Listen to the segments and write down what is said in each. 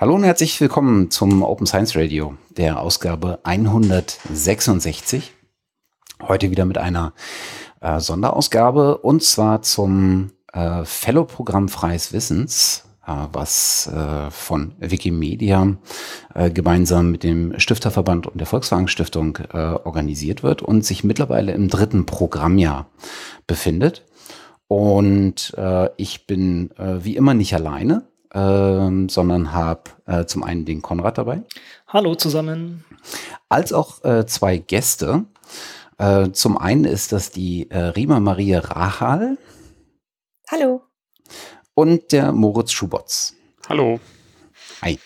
Hallo und herzlich willkommen zum Open Science Radio, der Ausgabe 166. Heute wieder mit einer äh, Sonderausgabe und zwar zum äh, Fellow-Programm Freies Wissens, äh, was äh, von Wikimedia äh, gemeinsam mit dem Stifterverband und der Volkswagen Stiftung äh, organisiert wird und sich mittlerweile im dritten Programmjahr befindet. Und ich bin wie immer nicht alleine, ähm, sondern habe äh, zum einen den Konrad dabei. Hallo zusammen. Als auch äh, zwei Gäste. Äh, zum einen ist das die äh, Rima Maria Rachal. Hallo. Und der Moritz Schubotz. Hallo. Hi.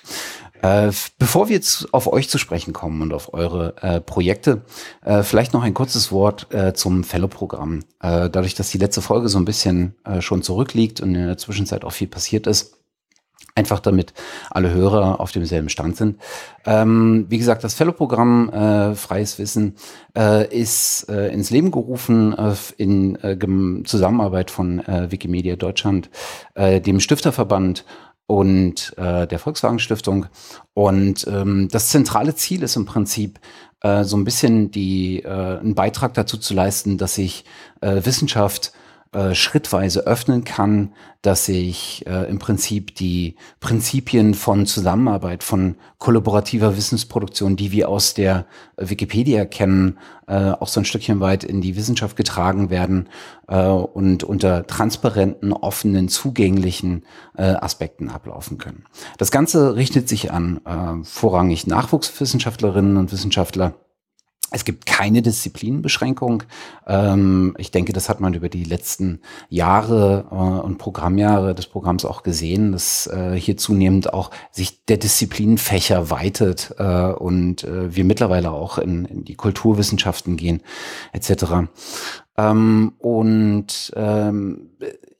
Äh, bevor wir jetzt auf euch zu sprechen kommen und auf eure äh, Projekte, äh, vielleicht noch ein kurzes Wort äh, zum Fellow-Programm. Äh, dadurch, dass die letzte Folge so ein bisschen äh, schon zurückliegt und in der Zwischenzeit auch viel passiert ist, Einfach damit alle Hörer auf demselben Stand sind. Ähm, wie gesagt, das Fellow-Programm äh, Freies Wissen äh, ist äh, ins Leben gerufen äh, in äh, Zusammenarbeit von äh, Wikimedia Deutschland, äh, dem Stifterverband und äh, der Volkswagen Stiftung. Und ähm, das zentrale Ziel ist im Prinzip äh, so ein bisschen die äh, einen Beitrag dazu zu leisten, dass sich äh, Wissenschaft äh, schrittweise öffnen kann, dass sich äh, im Prinzip die Prinzipien von Zusammenarbeit, von kollaborativer Wissensproduktion, die wir aus der Wikipedia kennen, äh, auch so ein Stückchen weit in die Wissenschaft getragen werden äh, und unter transparenten, offenen, zugänglichen äh, Aspekten ablaufen können. Das Ganze richtet sich an äh, vorrangig Nachwuchswissenschaftlerinnen und Wissenschaftler, es gibt keine Disziplinenbeschränkung. Ähm, ich denke, das hat man über die letzten Jahre äh, und Programmjahre des Programms auch gesehen, dass äh, hier zunehmend auch sich der Disziplinenfächer weitet äh, und äh, wir mittlerweile auch in, in die Kulturwissenschaften gehen etc. Ähm, und ähm,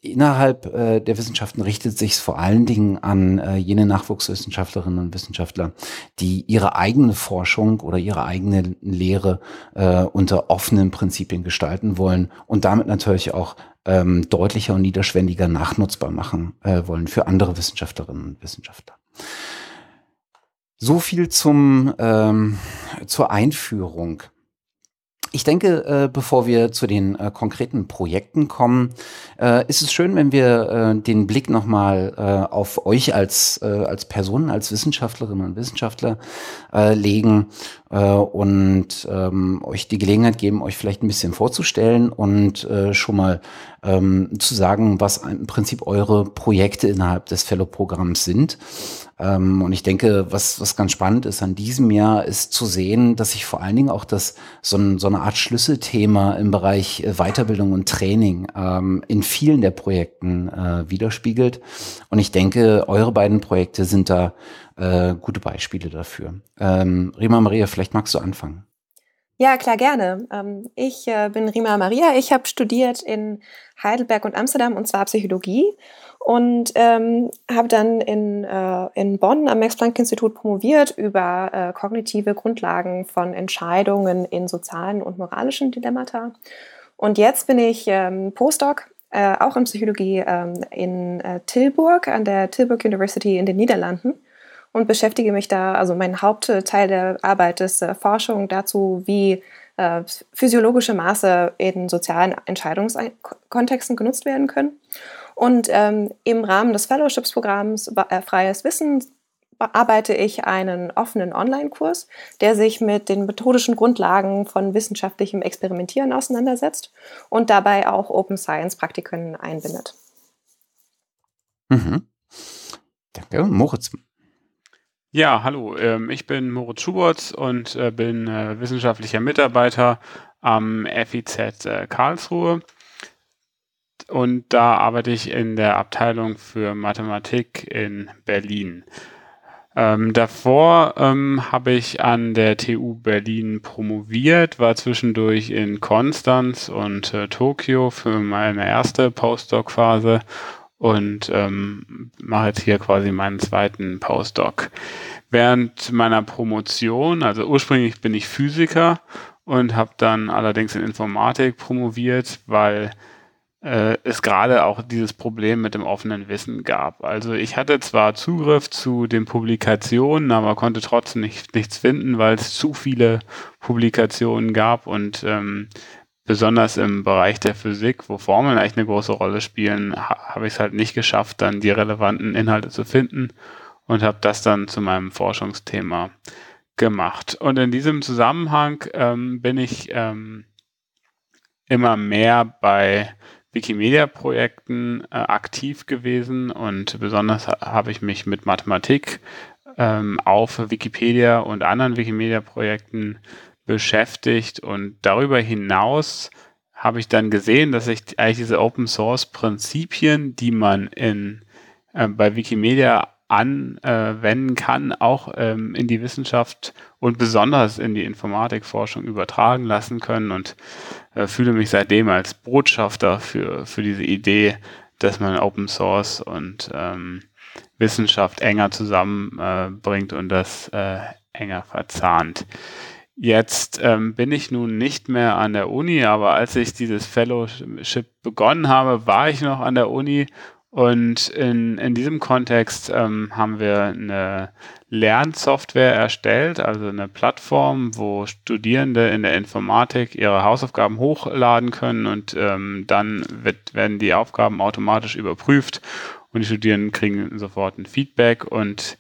innerhalb äh, der Wissenschaften richtet sich es vor allen Dingen an äh, jene Nachwuchswissenschaftlerinnen und Wissenschaftler, die ihre eigene Forschung oder ihre eigene Lehre äh, unter offenen Prinzipien gestalten wollen und damit natürlich auch ähm, deutlicher und niederschwelliger nachnutzbar machen äh, wollen für andere Wissenschaftlerinnen und Wissenschaftler. So viel zum ähm, zur Einführung. Ich denke, äh, bevor wir zu den äh, konkreten Projekten kommen, äh, ist es schön, wenn wir den Blick nochmal auf euch als, als Personen, als Wissenschaftlerinnen und Wissenschaftler legen und ähm, euch die Gelegenheit geben, euch vielleicht ein bisschen vorzustellen und schon mal ähm, zu sagen, was im Prinzip eure Projekte innerhalb des Fellow-Programms sind. Ähm, und ich denke, was, was ganz spannend ist an diesem Jahr, ist zu sehen, dass sich vor allen Dingen auch das so, ein, so eine Art Schlüsselthema im Bereich äh, Weiterbildung und Training ähm, in vielen der Projekten äh, widerspiegelt. Und ich denke, eure beiden Projekte sind da äh, gute Beispiele dafür. Ähm, Rima Maria, vielleicht magst du anfangen. Ja, klar, gerne. Ähm, ich äh, bin Rima Maria. Ich habe studiert in Heidelberg und Amsterdam und zwar Psychologie und ähm, habe dann in, äh, in Bonn am Max-Planck-Institut promoviert über äh, kognitive Grundlagen von Entscheidungen in sozialen und moralischen Dilemmata. Und jetzt bin ich ähm, Postdoc, äh, auch in Psychologie, ähm, in äh, Tilburg, an der Tilburg University in den Niederlanden und beschäftige mich da, also mein Hauptteil der Arbeit ist äh, Forschung dazu, wie äh, physiologische Maße in sozialen Entscheidungskontexten genutzt werden können. Und ähm, im Rahmen des Fellowships-Programms äh, Freies Wissen arbeite ich einen offenen Online-Kurs, der sich mit den methodischen Grundlagen von wissenschaftlichem Experimentieren auseinandersetzt und dabei auch Open Science-Praktiken einbindet. Mhm. Danke. Moritz. Ja, hallo. Ähm, ich bin Moritz Schubert und äh, bin äh, wissenschaftlicher Mitarbeiter am FIZ äh, Karlsruhe und da arbeite ich in der Abteilung für Mathematik in Berlin. Ähm, davor ähm, habe ich an der TU Berlin promoviert, war zwischendurch in Konstanz und äh, Tokio für meine erste Postdoc-Phase und ähm, mache jetzt hier quasi meinen zweiten Postdoc. Während meiner Promotion, also ursprünglich bin ich Physiker und habe dann allerdings in Informatik promoviert, weil äh, es gerade auch dieses Problem mit dem offenen Wissen gab. Also ich hatte zwar Zugriff zu den Publikationen, aber konnte trotzdem nicht, nichts finden, weil es zu viele Publikationen gab und ähm, besonders im Bereich der Physik, wo Formeln eigentlich eine große Rolle spielen, ha habe ich es halt nicht geschafft, dann die relevanten Inhalte zu finden und habe das dann zu meinem Forschungsthema gemacht. Und in diesem Zusammenhang ähm, bin ich ähm, immer mehr bei Wikimedia-Projekten äh, aktiv gewesen und besonders habe ich mich mit Mathematik ähm, auf Wikipedia und anderen Wikimedia-Projekten beschäftigt und darüber hinaus habe ich dann gesehen, dass ich eigentlich diese Open Source Prinzipien, die man in äh, bei Wikimedia anwenden kann, auch ähm, in die Wissenschaft und besonders in die Informatikforschung übertragen lassen können und äh, fühle mich seitdem als Botschafter für, für diese Idee, dass man Open Source und ähm, Wissenschaft enger zusammenbringt äh, und das äh, enger verzahnt. Jetzt ähm, bin ich nun nicht mehr an der Uni, aber als ich dieses Fellowship begonnen habe, war ich noch an der Uni. Und in, in diesem Kontext ähm, haben wir eine Lernsoftware erstellt, also eine Plattform, wo Studierende in der Informatik ihre Hausaufgaben hochladen können und ähm, dann wird, werden die Aufgaben automatisch überprüft und die Studierenden kriegen sofort ein Feedback. Und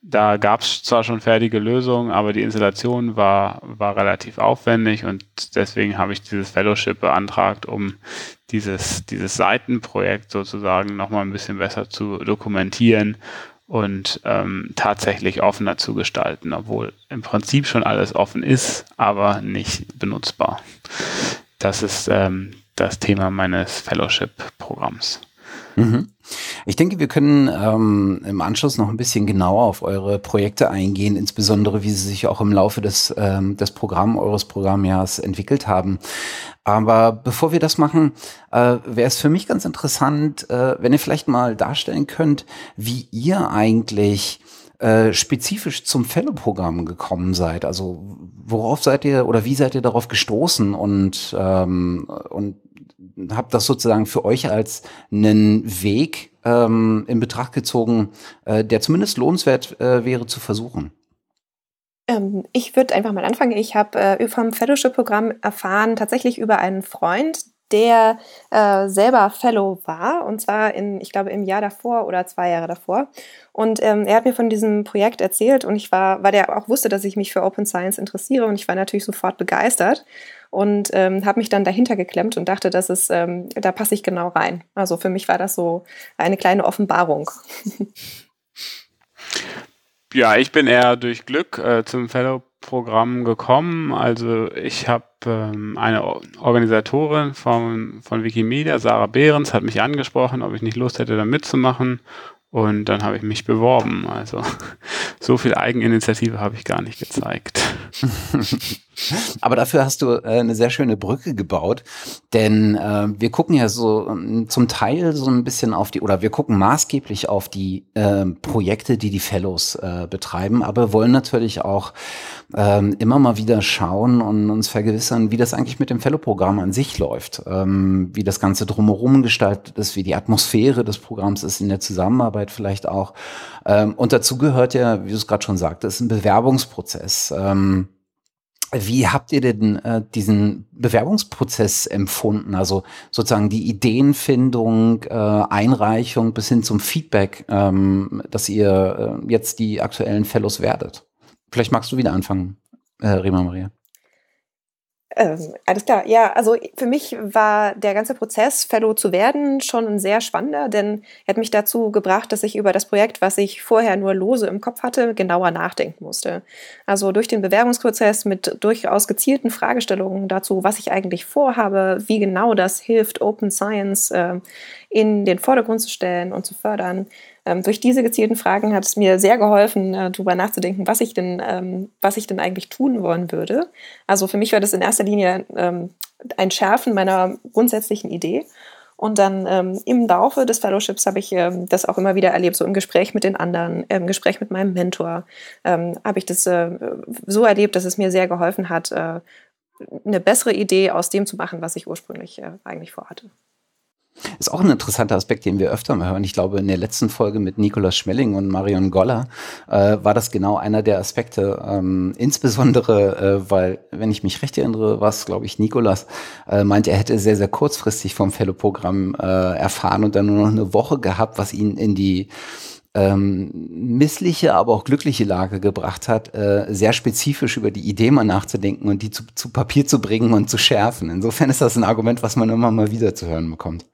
da gab es zwar schon fertige Lösungen, aber die Installation war, war relativ aufwendig und deswegen habe ich dieses Fellowship beantragt, um dieses, dieses Seitenprojekt sozusagen nochmal ein bisschen besser zu dokumentieren und ähm, tatsächlich offener zu gestalten, obwohl im Prinzip schon alles offen ist, aber nicht benutzbar. Das ist ähm, das Thema meines Fellowship-Programms. Mhm. Ich denke, wir können ähm, im Anschluss noch ein bisschen genauer auf eure Projekte eingehen, insbesondere wie sie sich auch im Laufe des, ähm, des Programm, eures Programmjahres entwickelt haben. Aber bevor wir das machen, äh, wäre es für mich ganz interessant, äh, wenn ihr vielleicht mal darstellen könnt, wie ihr eigentlich äh, spezifisch zum Fellow-Programm gekommen seid. Also worauf seid ihr oder wie seid ihr darauf gestoßen und, ähm, und habe das sozusagen für euch als einen Weg ähm, in Betracht gezogen, äh, der zumindest lohnenswert äh, wäre zu versuchen. Ähm, ich würde einfach mal anfangen. Ich habe äh, vom Fellowship-Programm erfahren, tatsächlich über einen Freund, der äh, selber Fellow war, und zwar in, ich glaube, im Jahr davor oder zwei Jahre davor. Und ähm, er hat mir von diesem Projekt erzählt und ich war, weil der auch wusste, dass ich mich für Open Science interessiere und ich war natürlich sofort begeistert und ähm, habe mich dann dahinter geklemmt und dachte, dass es, ähm, da passe ich genau rein. Also für mich war das so eine kleine Offenbarung. Ja, ich bin eher durch Glück äh, zum Fellow-Programm gekommen. Also ich habe ähm, eine Organisatorin von, von Wikimedia, Sarah Behrens, hat mich angesprochen, ob ich nicht Lust hätte, da mitzumachen. Und dann habe ich mich beworben. Also so viel Eigeninitiative habe ich gar nicht gezeigt. Aber dafür hast du äh, eine sehr schöne Brücke gebaut, denn äh, wir gucken ja so ähm, zum Teil so ein bisschen auf die, oder wir gucken maßgeblich auf die äh, Projekte, die die Fellows äh, betreiben, aber wollen natürlich auch ähm, immer mal wieder schauen und uns vergewissern, wie das eigentlich mit dem Fellow-Programm an sich läuft, ähm, wie das Ganze drumherum gestaltet ist, wie die Atmosphäre des Programms ist in der Zusammenarbeit vielleicht auch. Ähm, und dazu gehört ja, wie du es gerade schon sagtest, ein Bewerbungsprozess. Ähm, wie habt ihr denn äh, diesen Bewerbungsprozess empfunden? Also sozusagen die Ideenfindung, äh, Einreichung bis hin zum Feedback, ähm, dass ihr äh, jetzt die aktuellen Fellows werdet. Vielleicht magst du wieder anfangen, äh, Rima Maria. Ähm, alles klar. Ja, also für mich war der ganze Prozess, Fellow zu werden, schon ein sehr spannender, denn er hat mich dazu gebracht, dass ich über das Projekt, was ich vorher nur lose im Kopf hatte, genauer nachdenken musste. Also durch den Bewerbungsprozess mit durchaus gezielten Fragestellungen dazu, was ich eigentlich vorhabe, wie genau das hilft, Open Science äh, in den Vordergrund zu stellen und zu fördern, ähm, durch diese gezielten Fragen hat es mir sehr geholfen, äh, darüber nachzudenken, was ich denn, ähm, was ich denn eigentlich tun wollen würde. Also für mich war das in erster Linie ähm, ein Schärfen meiner grundsätzlichen Idee. Und dann ähm, im Laufe des Fellowships habe ich ähm, das auch immer wieder erlebt, so im Gespräch mit den anderen, im Gespräch mit meinem Mentor, ähm, habe ich das äh, so erlebt, dass es mir sehr geholfen hat, äh, eine bessere Idee aus dem zu machen, was ich ursprünglich äh, eigentlich vorhatte. Ist auch ein interessanter Aspekt, den wir öfter mal hören. Ich glaube, in der letzten Folge mit Nikolaus Schmelling und Marion Goller äh, war das genau einer der Aspekte. Ähm, insbesondere, äh, weil, wenn ich mich recht erinnere, war es, glaube ich, Nikolas, äh, meinte, er hätte sehr, sehr kurzfristig vom Fellow-Programm äh, erfahren und dann nur noch eine Woche gehabt, was ihn in die ähm, missliche, aber auch glückliche Lage gebracht hat, äh, sehr spezifisch über die Idee mal nachzudenken und die zu, zu Papier zu bringen und zu schärfen. Insofern ist das ein Argument, was man immer mal wieder zu hören bekommt.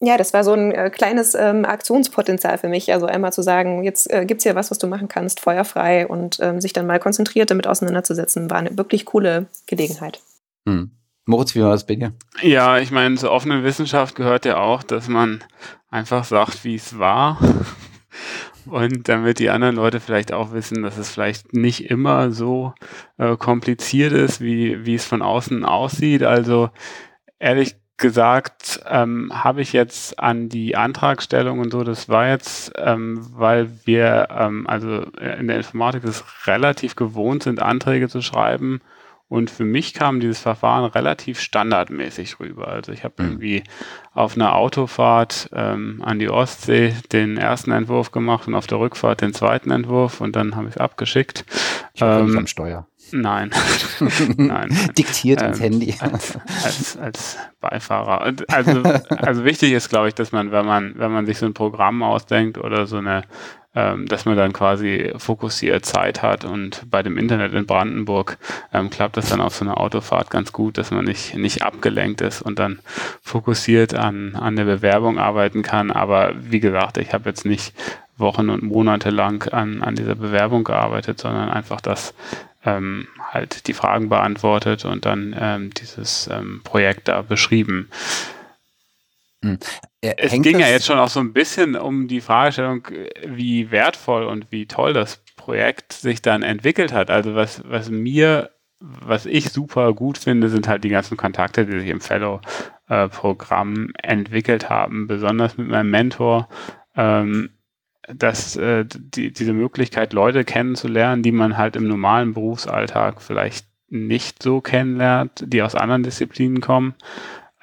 Ja, das war so ein äh, kleines ähm, Aktionspotenzial für mich. Also einmal zu sagen, jetzt äh, es hier was, was du machen kannst, feuerfrei und ähm, sich dann mal konzentriert damit auseinanderzusetzen, war eine wirklich coole Gelegenheit. Hm. Moritz, wie war das bei dir? Ja, ich meine, zur offenen Wissenschaft gehört ja auch, dass man einfach sagt, wie es war. Und damit die anderen Leute vielleicht auch wissen, dass es vielleicht nicht immer so äh, kompliziert ist, wie, wie es von außen aussieht. Also ehrlich gesagt, ähm, habe ich jetzt an die Antragstellung und so, das war jetzt, ähm, weil wir ähm, also in der Informatik es relativ gewohnt sind, Anträge zu schreiben und für mich kam dieses Verfahren relativ standardmäßig rüber. Also ich habe mhm. irgendwie auf einer Autofahrt ähm, an die Ostsee den ersten Entwurf gemacht und auf der Rückfahrt den zweiten Entwurf und dann habe ich es abgeschickt. Ich ähm, nicht am Steuer. Nein. nein. Diktiert ähm, ins Handy. Als, als, als Beifahrer. Also, also wichtig ist, glaube ich, dass man, wenn man, wenn man sich so ein Programm ausdenkt oder so eine ähm, dass man dann quasi fokussiert Zeit hat und bei dem Internet in Brandenburg ähm, klappt das dann auf so einer Autofahrt ganz gut, dass man nicht, nicht abgelenkt ist und dann fokussiert an, an der Bewerbung arbeiten kann. Aber wie gesagt, ich habe jetzt nicht Wochen und Monate lang an, an dieser Bewerbung gearbeitet, sondern einfach das ähm, halt die Fragen beantwortet und dann ähm, dieses ähm, Projekt da beschrieben. Hm. Es ging ja jetzt schon auch so ein bisschen um die Fragestellung, wie wertvoll und wie toll das Projekt sich dann entwickelt hat. Also was, was mir, was ich super gut finde, sind halt die ganzen Kontakte, die sich im Fellow-Programm entwickelt haben, besonders mit meinem Mentor. Ähm, dass äh, die, diese Möglichkeit, Leute kennenzulernen, die man halt im normalen Berufsalltag vielleicht nicht so kennenlernt, die aus anderen Disziplinen kommen,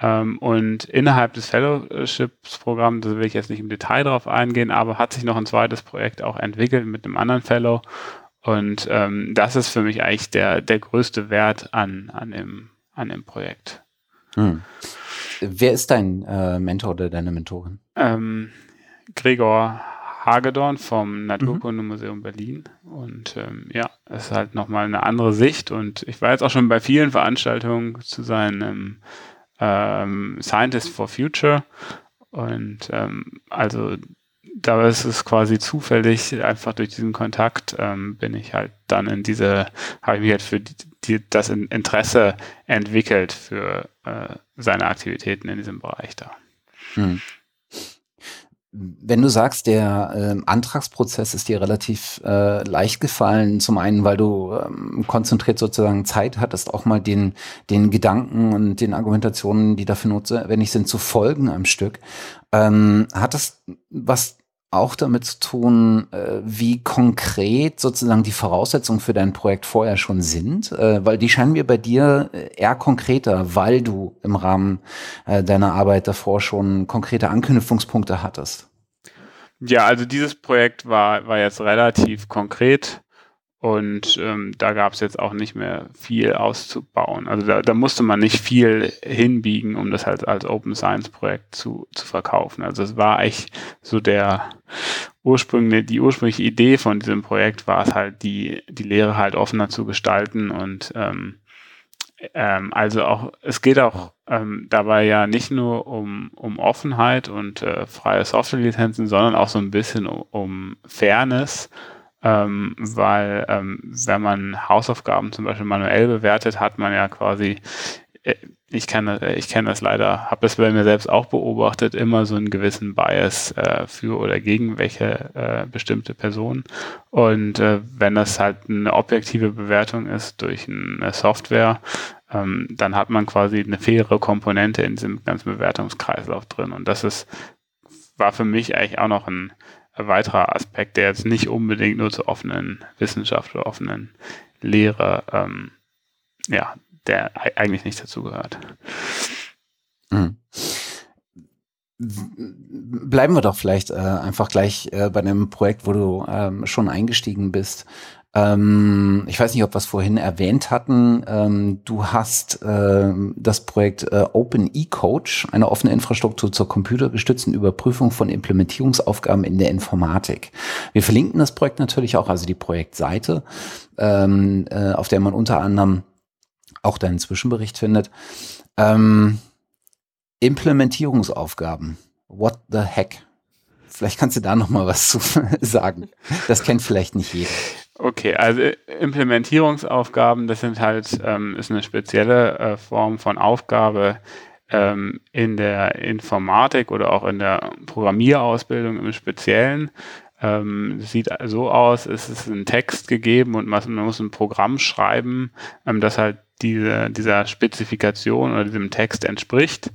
und innerhalb des Fellowships-Programms, da will ich jetzt nicht im Detail drauf eingehen, aber hat sich noch ein zweites Projekt auch entwickelt mit einem anderen Fellow. Und ähm, das ist für mich eigentlich der, der größte Wert an, an, dem, an dem Projekt. Hm. Wer ist dein äh, Mentor oder deine Mentorin? Ähm, Gregor Hagedorn vom Naturkundemuseum mhm. Berlin. Und ähm, ja, es ist halt nochmal eine andere Sicht. Und ich war jetzt auch schon bei vielen Veranstaltungen zu seinem ähm, Scientist for Future. Und ähm, also da ist es quasi zufällig, einfach durch diesen Kontakt ähm, bin ich halt dann in diese, habe ich mich halt für die, die, das Interesse entwickelt für äh, seine Aktivitäten in diesem Bereich da. Hm. Wenn du sagst, der äh, Antragsprozess ist dir relativ äh, leicht gefallen, zum einen, weil du ähm, konzentriert sozusagen Zeit hattest, auch mal den, den Gedanken und den Argumentationen, die dafür notwendig sind, zu folgen am Stück. Ähm, hat das was auch damit zu tun, äh, wie konkret sozusagen die Voraussetzungen für dein Projekt vorher schon sind? Äh, weil die scheinen mir bei dir äh, eher konkreter, weil du im Rahmen deiner Arbeit davor schon konkrete Anknüpfungspunkte hattest. Ja, also dieses Projekt war, war jetzt relativ konkret und ähm, da gab es jetzt auch nicht mehr viel auszubauen. Also da, da musste man nicht viel hinbiegen, um das halt als Open Science Projekt zu, zu verkaufen. Also es war echt so der ursprüngliche, die ursprüngliche Idee von diesem Projekt war es halt, die, die Lehre halt offener zu gestalten und ähm, ähm, also auch, es geht auch ähm, dabei ja nicht nur um, um Offenheit und äh, freie Softwarelizenzen, sondern auch so ein bisschen um, um Fairness ähm, weil ähm, wenn man Hausaufgaben zum Beispiel manuell bewertet, hat man ja quasi, äh, ich kenne ich kenne das leider, habe das bei mir selbst auch beobachtet, immer so einen gewissen Bias äh, für oder gegen welche äh, bestimmte Person. Und äh, wenn das halt eine objektive Bewertung ist durch eine Software, ähm, dann hat man quasi eine faire Komponente in diesem ganzen Bewertungskreislauf drin. Und das ist war für mich eigentlich auch noch ein weiterer Aspekt, der jetzt nicht unbedingt nur zur offenen Wissenschaft oder offenen Lehre, ähm, ja, der eigentlich nicht dazugehört. Mhm. bleiben wir doch vielleicht äh, einfach gleich äh, bei dem Projekt, wo du ähm, schon eingestiegen bist. Ähm, ich weiß nicht, ob wir es vorhin erwähnt hatten. Ähm, du hast äh, das Projekt äh, Open E-Coach, eine offene Infrastruktur zur computergestützten Überprüfung von Implementierungsaufgaben in der Informatik. Wir verlinken das Projekt natürlich auch, also die Projektseite, ähm, äh, auf der man unter anderem auch deinen Zwischenbericht findet. Ähm, Implementierungsaufgaben. What the heck? Vielleicht kannst du da noch mal was zu sagen. Das kennt vielleicht nicht jeder. Okay, also Implementierungsaufgaben, das sind halt, ähm, ist eine spezielle äh, Form von Aufgabe ähm, in der Informatik oder auch in der Programmierausbildung im Speziellen. Ähm, sieht so aus, es ist ein Text gegeben und man, muss ein Programm schreiben, ähm, das halt diese, dieser Spezifikation oder diesem Text entspricht.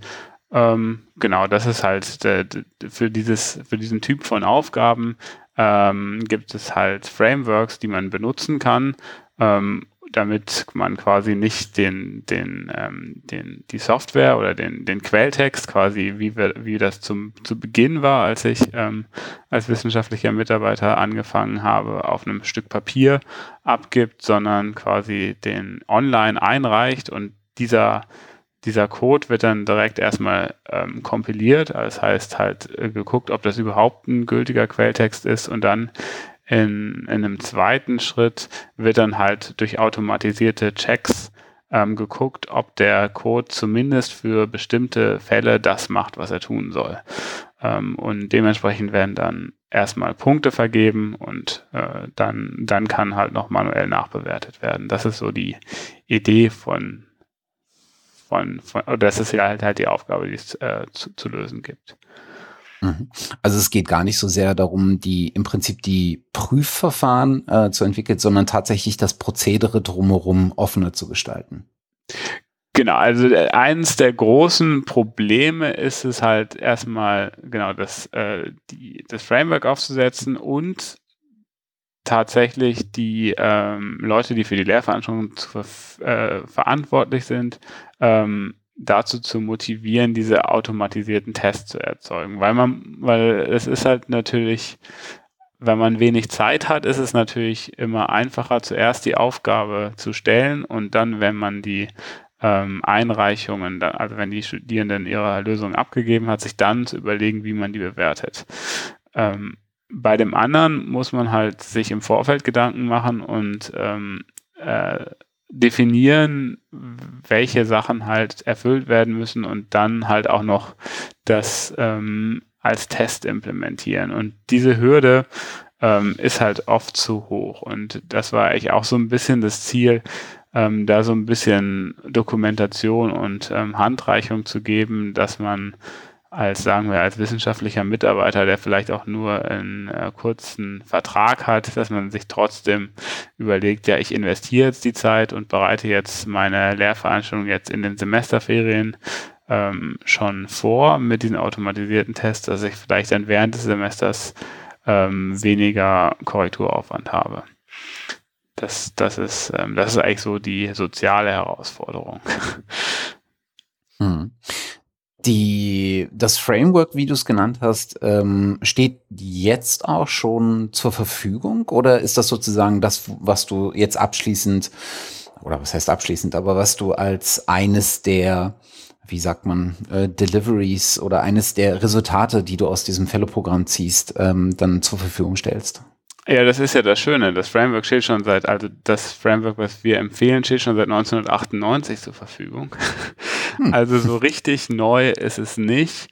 Ähm, genau, das ist halt äh, für dieses, für diesen Typ von Aufgaben ähm, gibt es halt Frameworks, die man benutzen kann, ähm, damit man quasi nicht den, den, ähm, den, die Software oder den, den Quelltext quasi, wie, wir, wie das zum, zu Beginn war, als ich ähm, als wissenschaftlicher Mitarbeiter angefangen habe, auf einem Stück Papier abgibt, sondern quasi den online einreicht und dieser dieser Code wird dann direkt erstmal ähm, kompiliert, das heißt halt äh, geguckt, ob das überhaupt ein gültiger Quelltext ist und dann in, in einem zweiten Schritt wird dann halt durch automatisierte Checks ähm, geguckt, ob der Code zumindest für bestimmte Fälle das macht, was er tun soll. Ähm, und dementsprechend werden dann erstmal Punkte vergeben und äh, dann, dann kann halt noch manuell nachbewertet werden. Das ist so die Idee von von, von oder das ist halt halt die Aufgabe, die es äh, zu, zu lösen gibt. Mhm. Also es geht gar nicht so sehr darum, die im Prinzip die Prüfverfahren äh, zu entwickeln, sondern tatsächlich das Prozedere drumherum offener zu gestalten. Genau, also äh, eines der großen Probleme ist es halt erstmal genau das, äh, die, das Framework aufzusetzen und tatsächlich die ähm, Leute, die für die Lehrveranstaltung zu, äh, verantwortlich sind, ähm, dazu zu motivieren, diese automatisierten Tests zu erzeugen. Weil man, weil es ist halt natürlich, wenn man wenig Zeit hat, ist es natürlich immer einfacher, zuerst die Aufgabe zu stellen und dann, wenn man die ähm, Einreichungen, also wenn die Studierenden ihre Lösung abgegeben hat, sich dann zu überlegen, wie man die bewertet. Ähm, bei dem anderen muss man halt sich im Vorfeld Gedanken machen und ähm, äh, definieren, welche Sachen halt erfüllt werden müssen und dann halt auch noch das ähm, als Test implementieren. Und diese Hürde ähm, ist halt oft zu hoch. Und das war eigentlich auch so ein bisschen das Ziel, ähm, da so ein bisschen Dokumentation und ähm, Handreichung zu geben, dass man als, sagen wir, als wissenschaftlicher Mitarbeiter, der vielleicht auch nur einen äh, kurzen Vertrag hat, dass man sich trotzdem überlegt, ja, ich investiere jetzt die Zeit und bereite jetzt meine Lehrveranstaltung jetzt in den Semesterferien ähm, schon vor mit diesen automatisierten Tests, dass ich vielleicht dann während des Semesters ähm, weniger Korrekturaufwand habe. Das, das, ist, ähm, das ist eigentlich so die soziale Herausforderung. Hm. Die, das Framework, wie du es genannt hast, ähm, steht jetzt auch schon zur Verfügung oder ist das sozusagen das, was du jetzt abschließend, oder was heißt abschließend, aber was du als eines der, wie sagt man, äh, Deliveries oder eines der Resultate, die du aus diesem Fellow-Programm ziehst, ähm, dann zur Verfügung stellst? Ja, das ist ja das Schöne. Das Framework steht schon seit, also das Framework, was wir empfehlen, steht schon seit 1998 zur Verfügung. Hm. Also so richtig neu ist es nicht.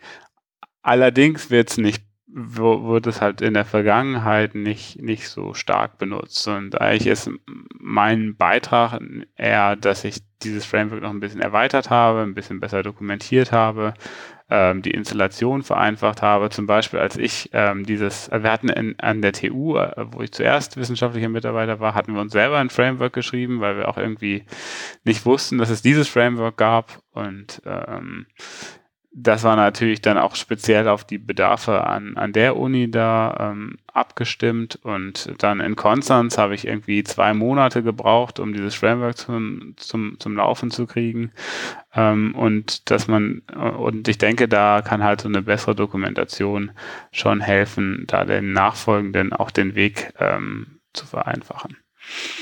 Allerdings wird es nicht, wurde es halt in der Vergangenheit nicht, nicht so stark benutzt. Und eigentlich ist mein Beitrag eher, dass ich dieses Framework noch ein bisschen erweitert habe, ein bisschen besser dokumentiert habe, ähm, die Installation vereinfacht habe. Zum Beispiel, als ich ähm, dieses, also wir hatten in, an der TU, äh, wo ich zuerst wissenschaftlicher Mitarbeiter war, hatten wir uns selber ein Framework geschrieben, weil wir auch irgendwie nicht wussten, dass es dieses Framework gab. Und ähm, das war natürlich dann auch speziell auf die Bedarfe an, an der Uni da ähm, abgestimmt. Und dann in Konstanz habe ich irgendwie zwei Monate gebraucht, um dieses Framework zum, zum, zum Laufen zu kriegen. Ähm, und dass man, und ich denke, da kann halt so eine bessere Dokumentation schon helfen, da den Nachfolgenden auch den Weg ähm, zu vereinfachen.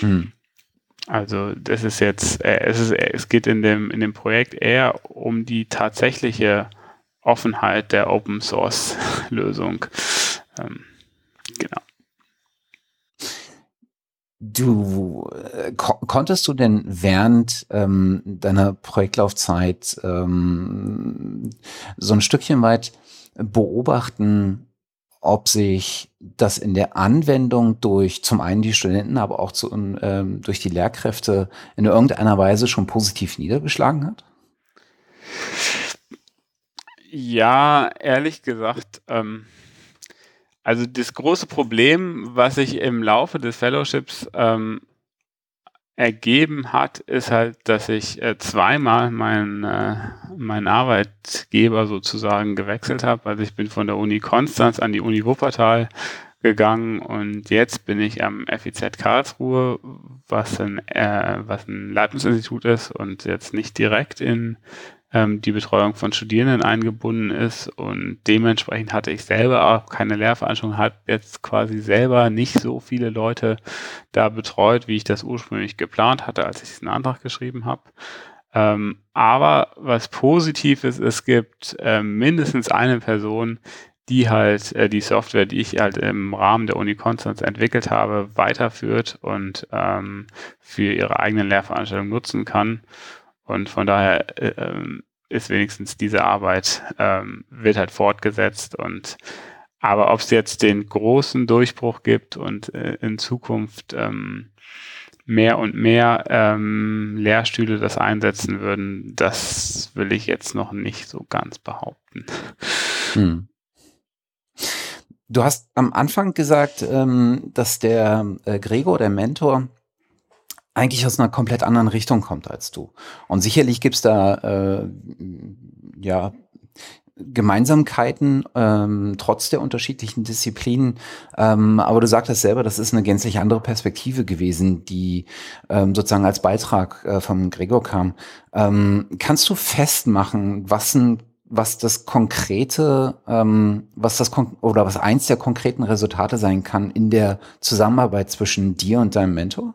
Hm. Also das ist jetzt, äh, es, ist, es geht in dem, in dem Projekt eher um die tatsächliche Offenheit der Open Source Lösung. Ähm, genau. Du äh, ko konntest du denn während ähm, deiner Projektlaufzeit ähm, so ein Stückchen weit beobachten, ob sich das in der Anwendung durch zum einen die Studenten, aber auch zu, ähm, durch die Lehrkräfte in irgendeiner Weise schon positiv niedergeschlagen hat? Ja, ehrlich gesagt, ähm, also das große Problem, was sich im Laufe des Fellowships ähm, ergeben hat, ist halt, dass ich äh, zweimal meinen äh, mein Arbeitgeber sozusagen gewechselt habe. Also ich bin von der Uni Konstanz an die Uni Wuppertal gegangen und jetzt bin ich am FIZ Karlsruhe, was ein, äh, was ein Leitungsinstitut ist und jetzt nicht direkt in ähm, die Betreuung von Studierenden eingebunden ist und dementsprechend hatte ich selber auch keine Lehrveranstaltung, hat jetzt quasi selber nicht so viele Leute da betreut, wie ich das ursprünglich geplant hatte, als ich diesen Antrag geschrieben habe. Ähm, aber was positiv ist, es gibt äh, mindestens eine Person, die halt äh, die Software, die ich halt im Rahmen der Uni Konstanz entwickelt habe, weiterführt und ähm, für ihre eigenen Lehrveranstaltungen nutzen kann. Und von daher äh, ähm, ist wenigstens diese Arbeit, ähm, wird halt fortgesetzt und aber ob es jetzt den großen Durchbruch gibt und äh, in Zukunft ähm, mehr und mehr ähm, Lehrstühle das einsetzen würden, das will ich jetzt noch nicht so ganz behaupten. Hm. Du hast am Anfang gesagt, ähm, dass der äh, Gregor, der Mentor, eigentlich aus einer komplett anderen Richtung kommt als du. Und sicherlich gibt's da äh, ja Gemeinsamkeiten, ähm, trotz der unterschiedlichen Disziplinen. Ähm, aber du sagtest selber, das ist eine gänzlich andere Perspektive gewesen, die ähm, sozusagen als Beitrag äh, vom Gregor kam. Ähm, kannst du festmachen, was ein was das konkrete, ähm, was das oder was eins der konkreten Resultate sein kann in der Zusammenarbeit zwischen dir und deinem Mentor?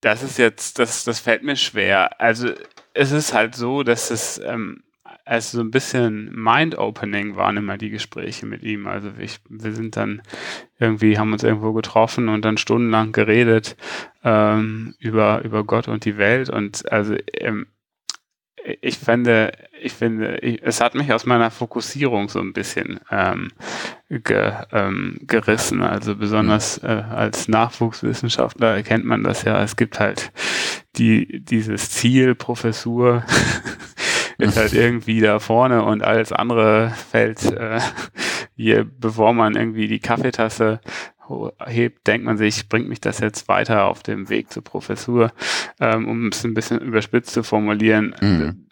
Das ist jetzt, das, das fällt mir schwer. Also es ist halt so, dass es ähm, also so ein bisschen mind-opening waren immer die Gespräche mit ihm. Also ich, wir sind dann irgendwie, haben uns irgendwo getroffen und dann stundenlang geredet ähm, über, über Gott und die Welt. Und also ähm, ich finde, ich finde, ich, es hat mich aus meiner Fokussierung so ein bisschen ähm, ge, ähm, gerissen. Also besonders mhm. äh, als Nachwuchswissenschaftler erkennt man das ja. Es gibt halt die, dieses Ziel, Professur ist halt irgendwie da vorne und alles andere fällt äh, hier, bevor man irgendwie die Kaffeetasse hebt, denkt man sich, bringt mich das jetzt weiter auf dem Weg zur Professur, ähm, um es ein bisschen überspitzt zu formulieren. Mhm.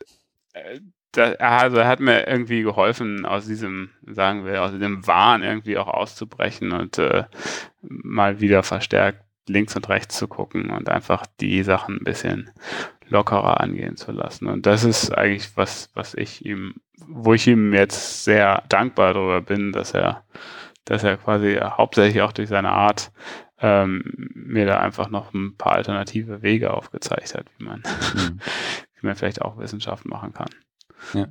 Äh, da, also er hat mir irgendwie geholfen, aus diesem, sagen wir, aus diesem Wahn irgendwie auch auszubrechen und äh, mal wieder verstärkt links und rechts zu gucken und einfach die Sachen ein bisschen lockerer angehen zu lassen. Und das ist eigentlich was, was ich ihm, wo ich ihm jetzt sehr dankbar darüber bin, dass er dass er quasi hauptsächlich auch durch seine Art ähm, mir da einfach noch ein paar alternative Wege aufgezeigt hat, wie man, mhm. wie man vielleicht auch Wissenschaft machen kann. Ja.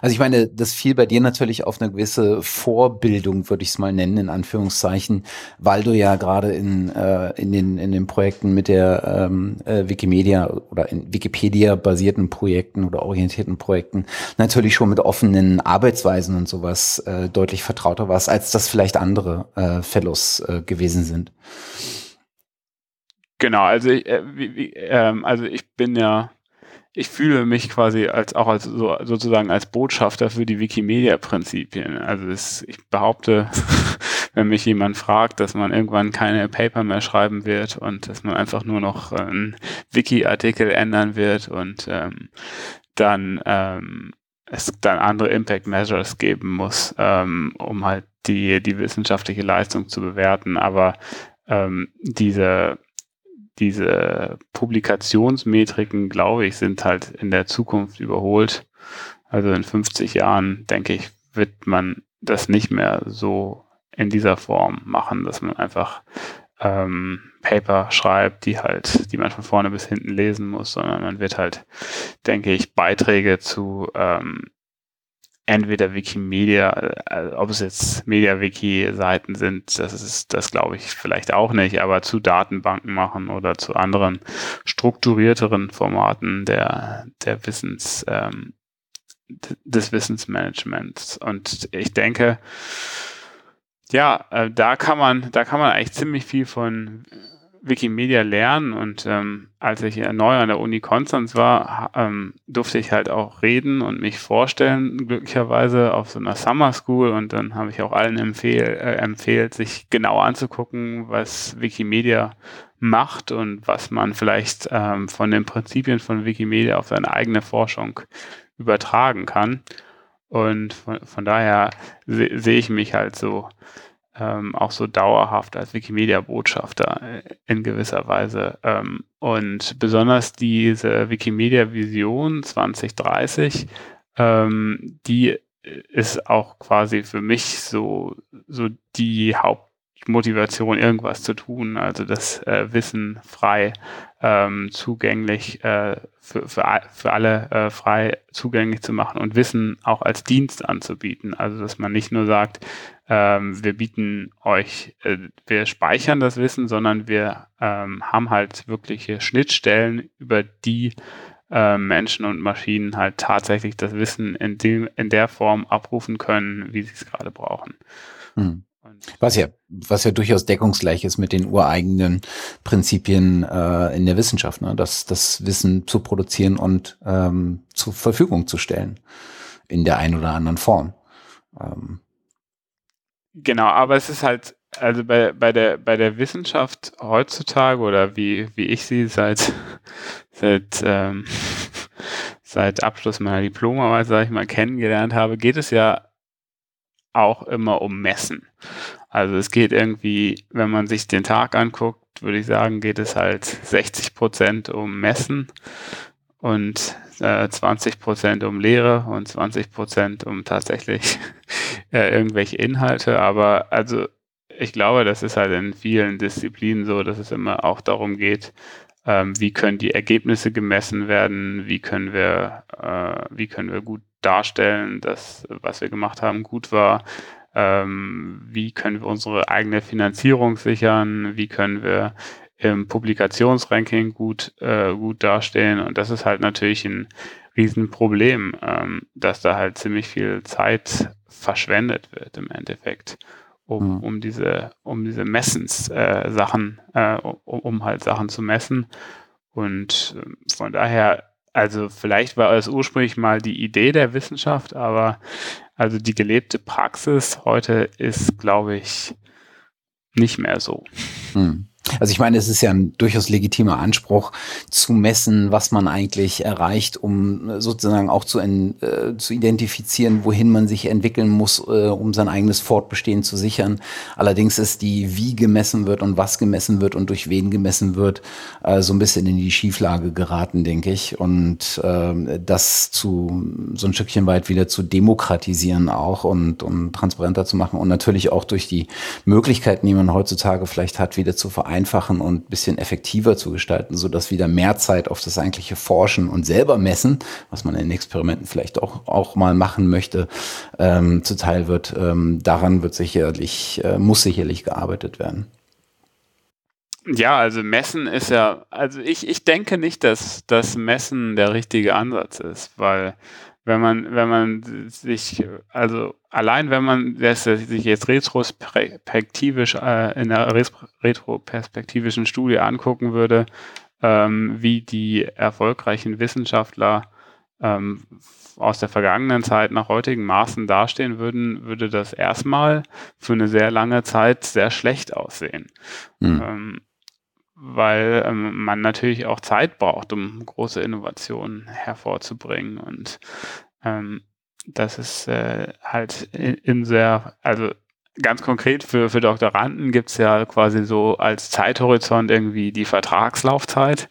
Also ich meine, das fiel bei dir natürlich auf eine gewisse Vorbildung, würde ich es mal nennen, in Anführungszeichen, weil du ja gerade in, äh, in, den, in den Projekten mit der ähm, äh, Wikimedia oder in Wikipedia-basierten Projekten oder orientierten Projekten natürlich schon mit offenen Arbeitsweisen und sowas äh, deutlich vertrauter warst, als das vielleicht andere äh, Fellows äh, gewesen sind. Genau, also ich, äh, wie, wie, ähm, also ich bin ja ich fühle mich quasi als auch als so, sozusagen als Botschafter für die Wikimedia-Prinzipien. Also das, ich behaupte, wenn mich jemand fragt, dass man irgendwann keine Paper mehr schreiben wird und dass man einfach nur noch einen Wiki-Artikel ändern wird und ähm, dann ähm, es dann andere Impact Measures geben muss, ähm, um halt die, die wissenschaftliche Leistung zu bewerten. Aber ähm, diese, diese Publikationsmetriken, glaube ich, sind halt in der Zukunft überholt. Also in 50 Jahren, denke ich, wird man das nicht mehr so in dieser Form machen, dass man einfach ähm, Paper schreibt, die halt, die man von vorne bis hinten lesen muss, sondern man wird halt, denke ich, Beiträge zu ähm, entweder Wikimedia, äh, ob es jetzt MediaWiki-Seiten sind, das ist, das glaube ich vielleicht auch nicht, aber zu Datenbanken machen oder zu anderen strukturierteren Formaten der, der Wissens, ähm, des Wissensmanagements. Und ich denke, ja, äh, da kann man, da kann man eigentlich ziemlich viel von Wikimedia lernen und ähm, als ich neu an der Uni Konstanz war, ähm, durfte ich halt auch reden und mich vorstellen, glücklicherweise auf so einer Summer School und dann habe ich auch allen empfehl, äh, empfehlt, sich genau anzugucken, was Wikimedia macht und was man vielleicht ähm, von den Prinzipien von Wikimedia auf seine eigene Forschung übertragen kann. Und von, von daher se sehe ich mich halt so ähm, auch so dauerhaft als Wikimedia-Botschafter äh, in gewisser Weise. Ähm, und besonders diese Wikimedia-Vision 2030, ähm, die ist auch quasi für mich so, so die Hauptmotivation, irgendwas zu tun, also das äh, Wissen frei ähm, zugänglich äh, für, für, für alle äh, frei zugänglich zu machen und Wissen auch als Dienst anzubieten. Also dass man nicht nur sagt, ähm, wir bieten euch, äh, wir speichern das Wissen, sondern wir ähm, haben halt wirkliche Schnittstellen, über die äh, Menschen und Maschinen halt tatsächlich das Wissen in, dem, in der Form abrufen können, wie sie es gerade brauchen. Hm. Was ja, was ja durchaus deckungsgleich ist mit den ureigenen Prinzipien äh, in der Wissenschaft, ne? das, das Wissen zu produzieren und ähm, zur Verfügung zu stellen in der einen oder anderen Form. Ähm, Genau, aber es ist halt, also bei, bei, der, bei der Wissenschaft heutzutage oder wie, wie ich sie seit, seit, ähm, seit Abschluss meiner Diplomarbeit, sage ich mal, kennengelernt habe, geht es ja auch immer um Messen. Also es geht irgendwie, wenn man sich den Tag anguckt, würde ich sagen, geht es halt 60 Prozent um Messen und äh, 20 Prozent um Lehre und 20 Prozent um tatsächlich äh, irgendwelche Inhalte. Aber also ich glaube, das ist halt in vielen Disziplinen so, dass es immer auch darum geht, ähm, wie können die Ergebnisse gemessen werden, wie können wir, äh, wie können wir gut darstellen, dass was wir gemacht haben gut war, ähm, wie können wir unsere eigene Finanzierung sichern, wie können wir im Publikationsranking gut, äh, gut dastehen. Und das ist halt natürlich ein Riesenproblem, ähm, dass da halt ziemlich viel Zeit verschwendet wird im Endeffekt, um, um diese, um diese Messenssachen, äh, äh, um, um halt Sachen zu messen. Und äh, von daher, also vielleicht war es ursprünglich mal die Idee der Wissenschaft, aber also die gelebte Praxis heute ist, glaube ich, nicht mehr so. Mhm. Also ich meine, es ist ja ein durchaus legitimer Anspruch zu messen, was man eigentlich erreicht, um sozusagen auch zu, äh, zu identifizieren, wohin man sich entwickeln muss, äh, um sein eigenes Fortbestehen zu sichern. Allerdings ist die, wie gemessen wird und was gemessen wird und durch wen gemessen wird, äh, so ein bisschen in die Schieflage geraten, denke ich. Und äh, das zu so ein Stückchen weit wieder zu demokratisieren auch und, und transparenter zu machen und natürlich auch durch die Möglichkeiten, die man heutzutage vielleicht hat, wieder zu vereinfachen vereinfachen und bisschen effektiver zu gestalten, so dass wieder mehr Zeit auf das eigentliche Forschen und selber messen, was man in Experimenten vielleicht auch, auch mal machen möchte, ähm, zuteil wird. Ähm, daran wird sicherlich, äh, muss sicherlich gearbeitet werden. Ja, also Messen ist ja, also ich, ich denke nicht, dass das Messen der richtige Ansatz ist, weil wenn man, wenn man sich, also allein wenn man das, sich jetzt retrospektivisch äh, in einer retroperspektivischen Studie angucken würde, ähm, wie die erfolgreichen Wissenschaftler ähm, aus der vergangenen Zeit nach heutigen Maßen dastehen würden, würde das erstmal für eine sehr lange Zeit sehr schlecht aussehen. Mhm. Ähm, weil ähm, man natürlich auch Zeit braucht, um große Innovationen hervorzubringen. Und ähm, das ist äh, halt in, sehr, also ganz konkret für, für Doktoranden gibt es ja quasi so als Zeithorizont irgendwie die Vertragslaufzeit.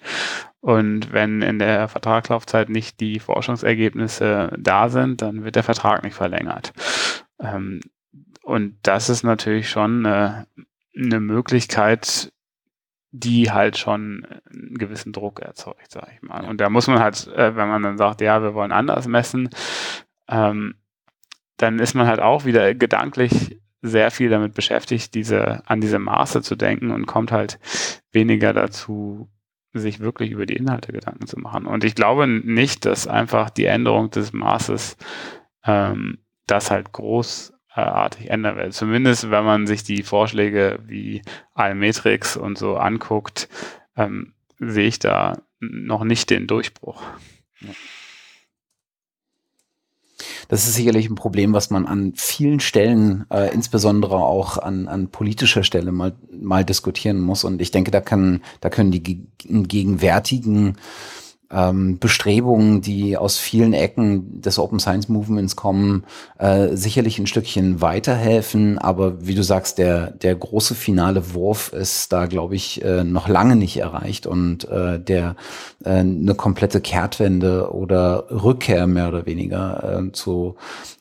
Und wenn in der Vertragslaufzeit nicht die Forschungsergebnisse da sind, dann wird der Vertrag nicht verlängert. Ähm, und das ist natürlich schon eine, eine Möglichkeit, die halt schon einen gewissen Druck erzeugt, sag ich mal. Und da muss man halt, äh, wenn man dann sagt, ja, wir wollen anders messen, ähm, dann ist man halt auch wieder gedanklich sehr viel damit beschäftigt, diese, an diese Maße zu denken und kommt halt weniger dazu, sich wirklich über die Inhalte Gedanken zu machen. Und ich glaube nicht, dass einfach die Änderung des Maßes ähm, das halt großartig ändern wird. Zumindest wenn man sich die Vorschläge wie Almetrix und so anguckt, ähm, sehe ich da noch nicht den Durchbruch. Das ist sicherlich ein Problem, was man an vielen Stellen, äh, insbesondere auch an, an politischer Stelle mal, mal diskutieren muss. Und ich denke, da kann, da können die gegenwärtigen ähm, Bestrebungen, die aus vielen Ecken des Open Science Movements kommen, äh, sicherlich ein Stückchen weiterhelfen. Aber wie du sagst, der, der große finale Wurf ist da, glaube ich, äh, noch lange nicht erreicht und äh, der äh, eine komplette Kehrtwende oder Rückkehr mehr oder weniger äh, zu,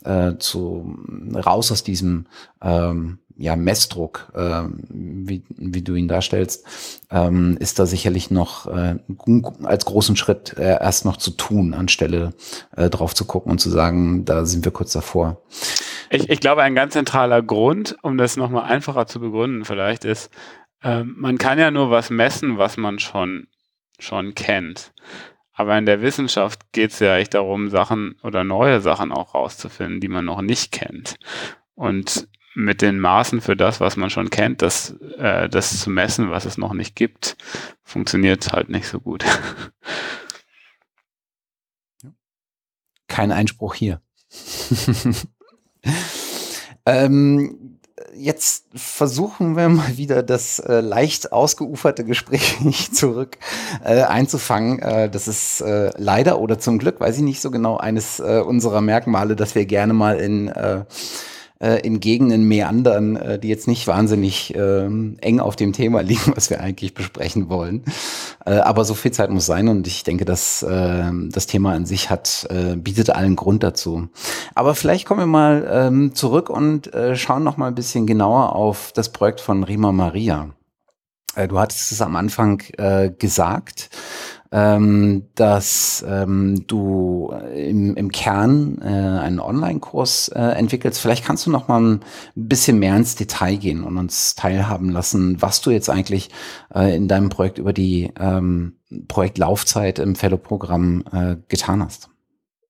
äh, zu raus aus diesem ähm, ja, Messdruck, äh, wie, wie du ihn darstellst, ähm, ist da sicherlich noch äh, als großen Schritt äh, erst noch zu tun, anstelle äh, drauf zu gucken und zu sagen, da sind wir kurz davor. Ich, ich glaube, ein ganz zentraler Grund, um das nochmal einfacher zu begründen vielleicht, ist, äh, man kann ja nur was messen, was man schon, schon kennt. Aber in der Wissenschaft geht es ja echt darum, Sachen oder neue Sachen auch rauszufinden, die man noch nicht kennt. Und mit den Maßen für das, was man schon kennt, das, äh, das zu messen, was es noch nicht gibt, funktioniert halt nicht so gut. Kein Einspruch hier. ähm, jetzt versuchen wir mal wieder das äh, leicht ausgeuferte Gespräch zurück äh, einzufangen. Äh, das ist äh, leider oder zum Glück, weiß ich nicht so genau, eines äh, unserer Merkmale, dass wir gerne mal in äh, in Gegenden meandern, äh, die jetzt nicht wahnsinnig äh, eng auf dem Thema liegen, was wir eigentlich besprechen wollen. Äh, aber so viel Zeit muss sein und ich denke, dass äh, das Thema an sich hat, äh, bietet allen Grund dazu. Aber vielleicht kommen wir mal ähm, zurück und äh, schauen noch mal ein bisschen genauer auf das Projekt von Rima Maria. Äh, du hattest es am Anfang äh, gesagt ähm, dass ähm, du im, im Kern äh, einen Online-Kurs äh, entwickelst. Vielleicht kannst du noch mal ein bisschen mehr ins Detail gehen und uns teilhaben lassen, was du jetzt eigentlich äh, in deinem Projekt über die ähm, Projektlaufzeit im Fellow-Programm äh, getan hast.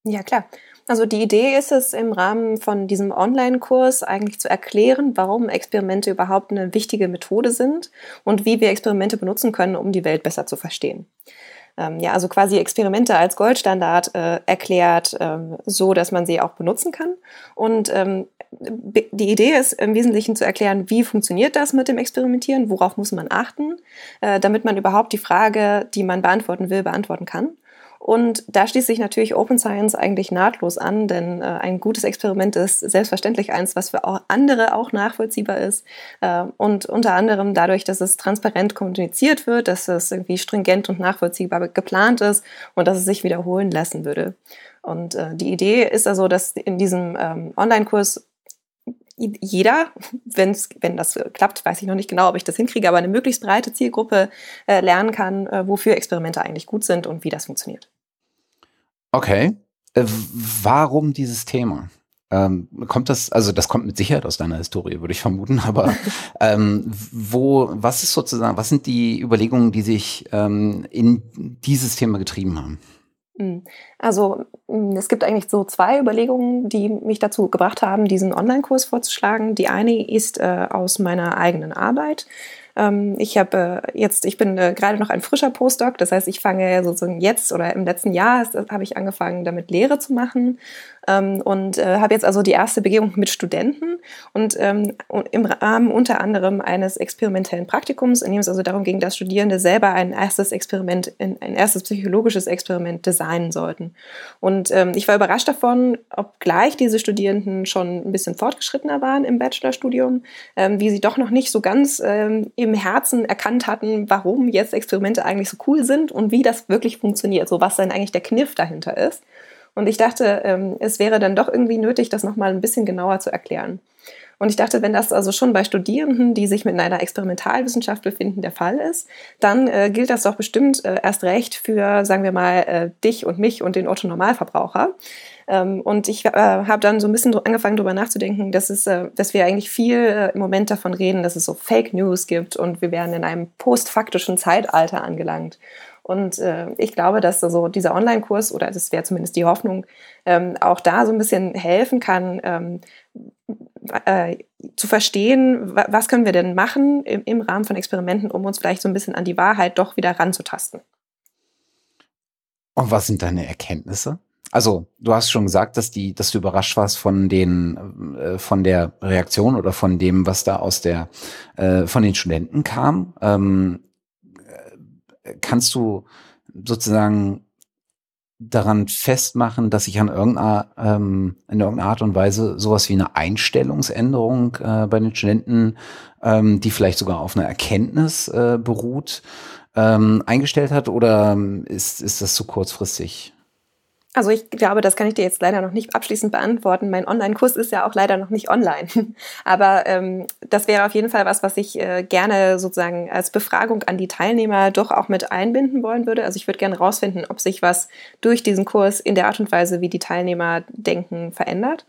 Ja, klar. Also die Idee ist es im Rahmen von diesem Online-Kurs eigentlich zu erklären, warum Experimente überhaupt eine wichtige Methode sind und wie wir Experimente benutzen können, um die Welt besser zu verstehen ähm, ja, also quasi Experimente als Goldstandard äh, erklärt, ähm, so dass man sie auch benutzen kann. Und ähm, die Idee ist im Wesentlichen zu erklären, wie funktioniert das mit dem Experimentieren, worauf muss man achten, äh, damit man überhaupt die Frage, die man beantworten will, beantworten kann. Und da schließt sich natürlich Open Science eigentlich nahtlos an, denn äh, ein gutes Experiment ist selbstverständlich eins, was für auch andere auch nachvollziehbar ist. Äh, und unter anderem dadurch, dass es transparent kommuniziert wird, dass es irgendwie stringent und nachvollziehbar geplant ist und dass es sich wiederholen lassen würde. Und äh, die Idee ist also, dass in diesem ähm, Online-Kurs jeder, wenn's, wenn das klappt, weiß ich noch nicht genau, ob ich das hinkriege, aber eine möglichst breite Zielgruppe äh, lernen kann, äh, wofür Experimente eigentlich gut sind und wie das funktioniert. Okay. Äh, warum dieses Thema? Ähm, kommt das, also das kommt mit Sicherheit aus deiner Historie, würde ich vermuten, aber ähm, wo, was ist sozusagen, was sind die Überlegungen, die sich ähm, in dieses Thema getrieben haben? Mhm. Also mm, es gibt eigentlich so zwei Überlegungen, die mich dazu gebracht haben, diesen Online-Kurs vorzuschlagen. Die eine ist äh, aus meiner eigenen Arbeit. Ähm, ich habe äh, jetzt, ich bin äh, gerade noch ein frischer Postdoc, das heißt, ich fange sozusagen jetzt oder im letzten Jahr habe ich angefangen, damit Lehre zu machen ähm, und äh, habe jetzt also die erste Begegnung mit Studenten und ähm, im Rahmen unter anderem eines experimentellen Praktikums, in dem es also darum ging, dass Studierende selber ein erstes Experiment, ein erstes psychologisches Experiment designen sollten. Und ähm, ich war überrascht davon, obgleich diese Studierenden schon ein bisschen fortgeschrittener waren im Bachelorstudium, ähm, wie sie doch noch nicht so ganz ähm, im Herzen erkannt hatten, warum jetzt Experimente eigentlich so cool sind und wie das wirklich funktioniert, so was dann eigentlich der Kniff dahinter ist. Und ich dachte, ähm, es wäre dann doch irgendwie nötig, das nochmal ein bisschen genauer zu erklären. Und ich dachte, wenn das also schon bei Studierenden, die sich mit einer Experimentalwissenschaft befinden, der Fall ist, dann äh, gilt das doch bestimmt äh, erst recht für, sagen wir mal, äh, dich und mich und den Otto Normalverbraucher. Ähm, und ich äh, habe dann so ein bisschen angefangen, darüber nachzudenken, dass, es, äh, dass wir eigentlich viel äh, im Moment davon reden, dass es so Fake News gibt und wir werden in einem postfaktischen Zeitalter angelangt. Und äh, ich glaube, dass also dieser Online-Kurs, oder das wäre zumindest die Hoffnung, ähm, auch da so ein bisschen helfen kann, ähm, äh, zu verstehen, was können wir denn machen im, im Rahmen von Experimenten, um uns vielleicht so ein bisschen an die Wahrheit doch wieder ranzutasten. Und was sind deine Erkenntnisse? Also, du hast schon gesagt, dass die, dass du überrascht warst von den, äh, von der Reaktion oder von dem, was da aus der, äh, von den Studenten kam. Ähm, kannst du sozusagen daran festmachen, dass sich an irgendeiner, ähm, in irgendeiner Art und Weise sowas wie eine Einstellungsänderung äh, bei den Studenten, ähm, die vielleicht sogar auf einer Erkenntnis äh, beruht, ähm, eingestellt hat oder ähm, ist, ist das zu kurzfristig? Also ich glaube, das kann ich dir jetzt leider noch nicht abschließend beantworten. Mein Online-Kurs ist ja auch leider noch nicht online. Aber ähm, das wäre auf jeden Fall was, was ich äh, gerne sozusagen als Befragung an die Teilnehmer doch auch mit einbinden wollen würde. Also ich würde gerne rausfinden, ob sich was durch diesen Kurs in der Art und Weise, wie die Teilnehmer denken, verändert.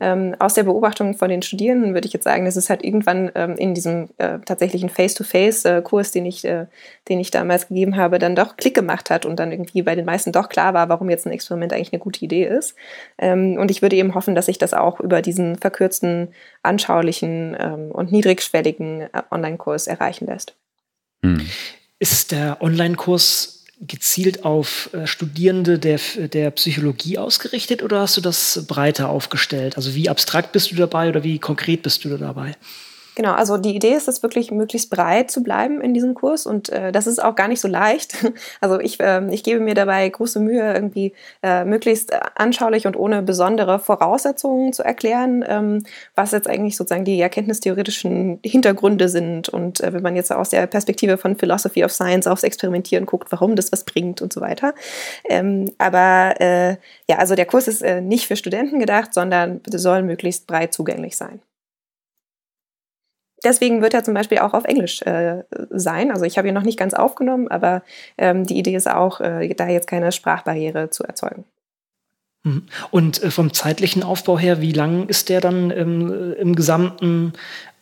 Ähm, aus der Beobachtung von den Studierenden würde ich jetzt sagen, dass es halt irgendwann ähm, in diesem äh, tatsächlichen Face-to-Face-Kurs, den ich, äh, den ich damals gegeben habe, dann doch Klick gemacht hat und dann irgendwie bei den meisten doch klar war, warum jetzt ein Experiment eigentlich eine gute Idee ist. Ähm, und ich würde eben hoffen, dass sich das auch über diesen verkürzten, anschaulichen ähm, und niedrigschwelligen äh, Online-Kurs erreichen lässt. Hm. Ist der Online-Kurs gezielt auf äh, Studierende der, der Psychologie ausgerichtet oder hast du das breiter aufgestellt? Also wie abstrakt bist du dabei oder wie konkret bist du dabei? Genau, also die Idee ist es wirklich möglichst breit zu bleiben in diesem Kurs und äh, das ist auch gar nicht so leicht. Also ich, äh, ich gebe mir dabei große Mühe, irgendwie äh, möglichst anschaulich und ohne besondere Voraussetzungen zu erklären, ähm, was jetzt eigentlich sozusagen die erkenntnistheoretischen Hintergründe sind und äh, wenn man jetzt aus der Perspektive von Philosophy of Science aufs Experimentieren guckt, warum das was bringt und so weiter. Ähm, aber äh, ja, also der Kurs ist äh, nicht für Studenten gedacht, sondern soll möglichst breit zugänglich sein deswegen wird er zum Beispiel auch auf Englisch äh, sein. Also ich habe ihn noch nicht ganz aufgenommen, aber ähm, die Idee ist auch, äh, da jetzt keine Sprachbarriere zu erzeugen. Mhm. Und äh, vom zeitlichen Aufbau her, wie lang ist der dann ähm, im gesamten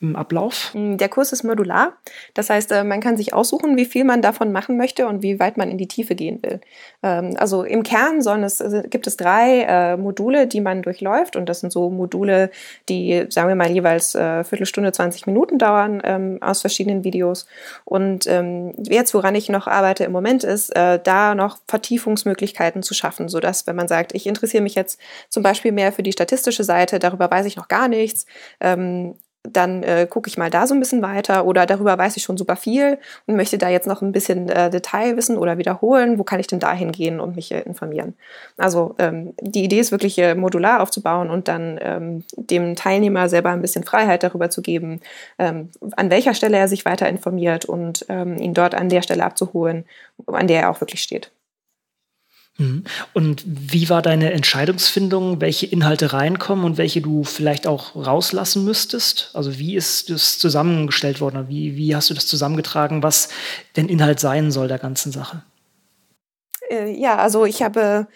im Ablauf? Mm, der Kurs ist modular. Das heißt, äh, man kann sich aussuchen, wie viel man davon machen möchte und wie weit man in die Tiefe gehen will. Ähm, also im Kern sollen es, also gibt es drei äh, Module, die man durchläuft. Und das sind so Module, die, sagen wir mal, jeweils äh, Viertelstunde, 20 Minuten dauern ähm, aus verschiedenen Videos. Und ähm, jetzt, woran ich noch arbeite im Moment, ist, da noch Vertiefungsmöglichkeiten zu schaffen, sodass, wenn man sagt, ich interessiere mich jetzt zum Beispiel mehr für die statistische Seite, darüber weiß ich noch gar nichts, dann äh, gucke ich mal da so ein bisschen weiter oder darüber weiß ich schon super viel und möchte da jetzt noch ein bisschen äh, Detail wissen oder wiederholen. Wo kann ich denn da hingehen und mich äh, informieren? Also ähm, die Idee ist wirklich äh, modular aufzubauen und dann ähm, dem Teilnehmer selber ein bisschen Freiheit darüber zu geben, ähm, an welcher Stelle er sich weiter informiert und ähm, ihn dort an der Stelle abzuholen, an der er auch wirklich steht. Mhm. Und wie war deine Entscheidungsfindung, welche Inhalte reinkommen und welche du vielleicht auch rauslassen müsstest? Also wie ist das zusammengestellt worden? Wie, wie hast du das zusammengetragen, was denn Inhalt sein soll der ganzen Sache? Äh, ja, also ich habe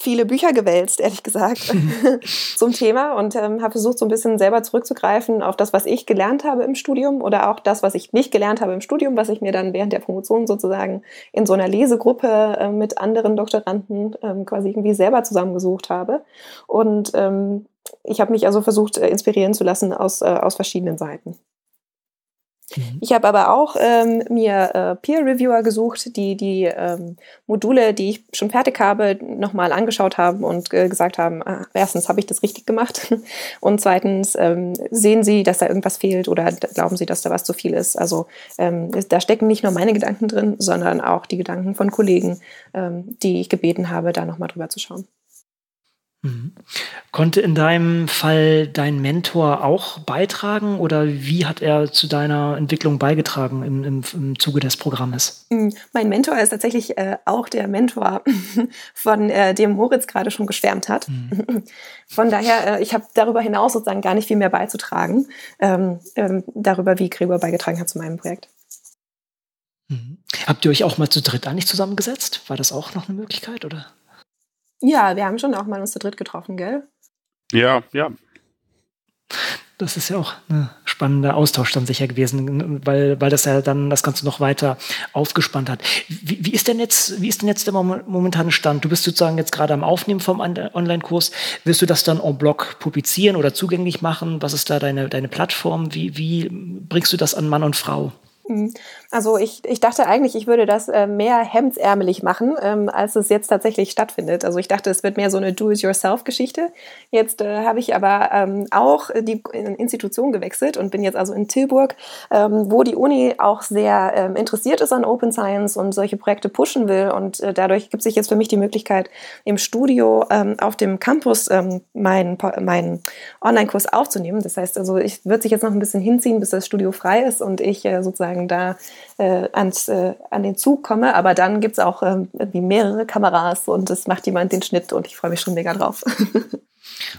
viele Bücher gewälzt, ehrlich gesagt, zum Thema und ähm, habe versucht, so ein bisschen selber zurückzugreifen auf das, was ich gelernt habe im Studium oder auch das, was ich nicht gelernt habe im Studium, was ich mir dann während der Promotion sozusagen in so einer Lesegruppe äh, mit anderen Doktoranden ähm, quasi irgendwie selber zusammengesucht habe. Und ähm, ich habe mich also versucht, äh, inspirieren zu lassen aus, äh, aus verschiedenen Seiten. Mhm. Ich habe aber auch ähm, mir äh, Peer-Reviewer gesucht, die die ähm, Module, die ich schon fertig habe, nochmal angeschaut haben und äh, gesagt haben, ah, erstens habe ich das richtig gemacht und zweitens ähm, sehen sie, dass da irgendwas fehlt oder glauben sie, dass da was zu viel ist. Also ähm, da stecken nicht nur meine Gedanken drin, sondern auch die Gedanken von Kollegen, ähm, die ich gebeten habe, da nochmal drüber zu schauen. Mhm. Konnte in deinem Fall dein Mentor auch beitragen oder wie hat er zu deiner Entwicklung beigetragen im, im, im Zuge des Programmes? Mhm. Mein Mentor ist tatsächlich äh, auch der Mentor, von äh, dem Moritz gerade schon geschwärmt hat. Mhm. Von daher, äh, ich habe darüber hinaus sozusagen gar nicht viel mehr beizutragen, ähm, ähm, darüber, wie Gregor beigetragen hat zu meinem Projekt. Mhm. Habt ihr euch auch mal zu dritt eigentlich zusammengesetzt? War das auch noch eine Möglichkeit, oder? Ja, wir haben schon auch mal uns zu dritt getroffen, gell? Ja, ja. Das ist ja auch ein spannender Austausch dann sicher gewesen, weil, weil das ja dann das Ganze noch weiter aufgespannt hat. Wie, wie ist denn jetzt, wie ist denn jetzt der momentane Stand? Du bist sozusagen jetzt gerade am Aufnehmen vom Online-Kurs. Wirst du das dann en bloc publizieren oder zugänglich machen? Was ist da deine, deine Plattform? Wie, wie bringst du das an Mann und Frau? Mhm. Also ich, ich dachte eigentlich, ich würde das äh, mehr hemdsärmelig machen, ähm, als es jetzt tatsächlich stattfindet. Also ich dachte, es wird mehr so eine Do-it-yourself-Geschichte. Jetzt äh, habe ich aber ähm, auch die Institution gewechselt und bin jetzt also in Tilburg, ähm, wo die Uni auch sehr interessiert ist an Open Science und solche Projekte pushen will. Und äh, dadurch gibt sich jetzt für mich die Möglichkeit, im Studio auf dem Campus meinen, meinen Online-Kurs aufzunehmen. Das heißt also, ich wird sich jetzt noch ein bisschen hinziehen, bis das Studio frei ist und ich sozusagen da äh, ans, äh, an den Zug komme. Aber dann gibt es auch ähm, mehrere Kameras und es macht jemand den Schnitt und ich freue mich schon mega drauf.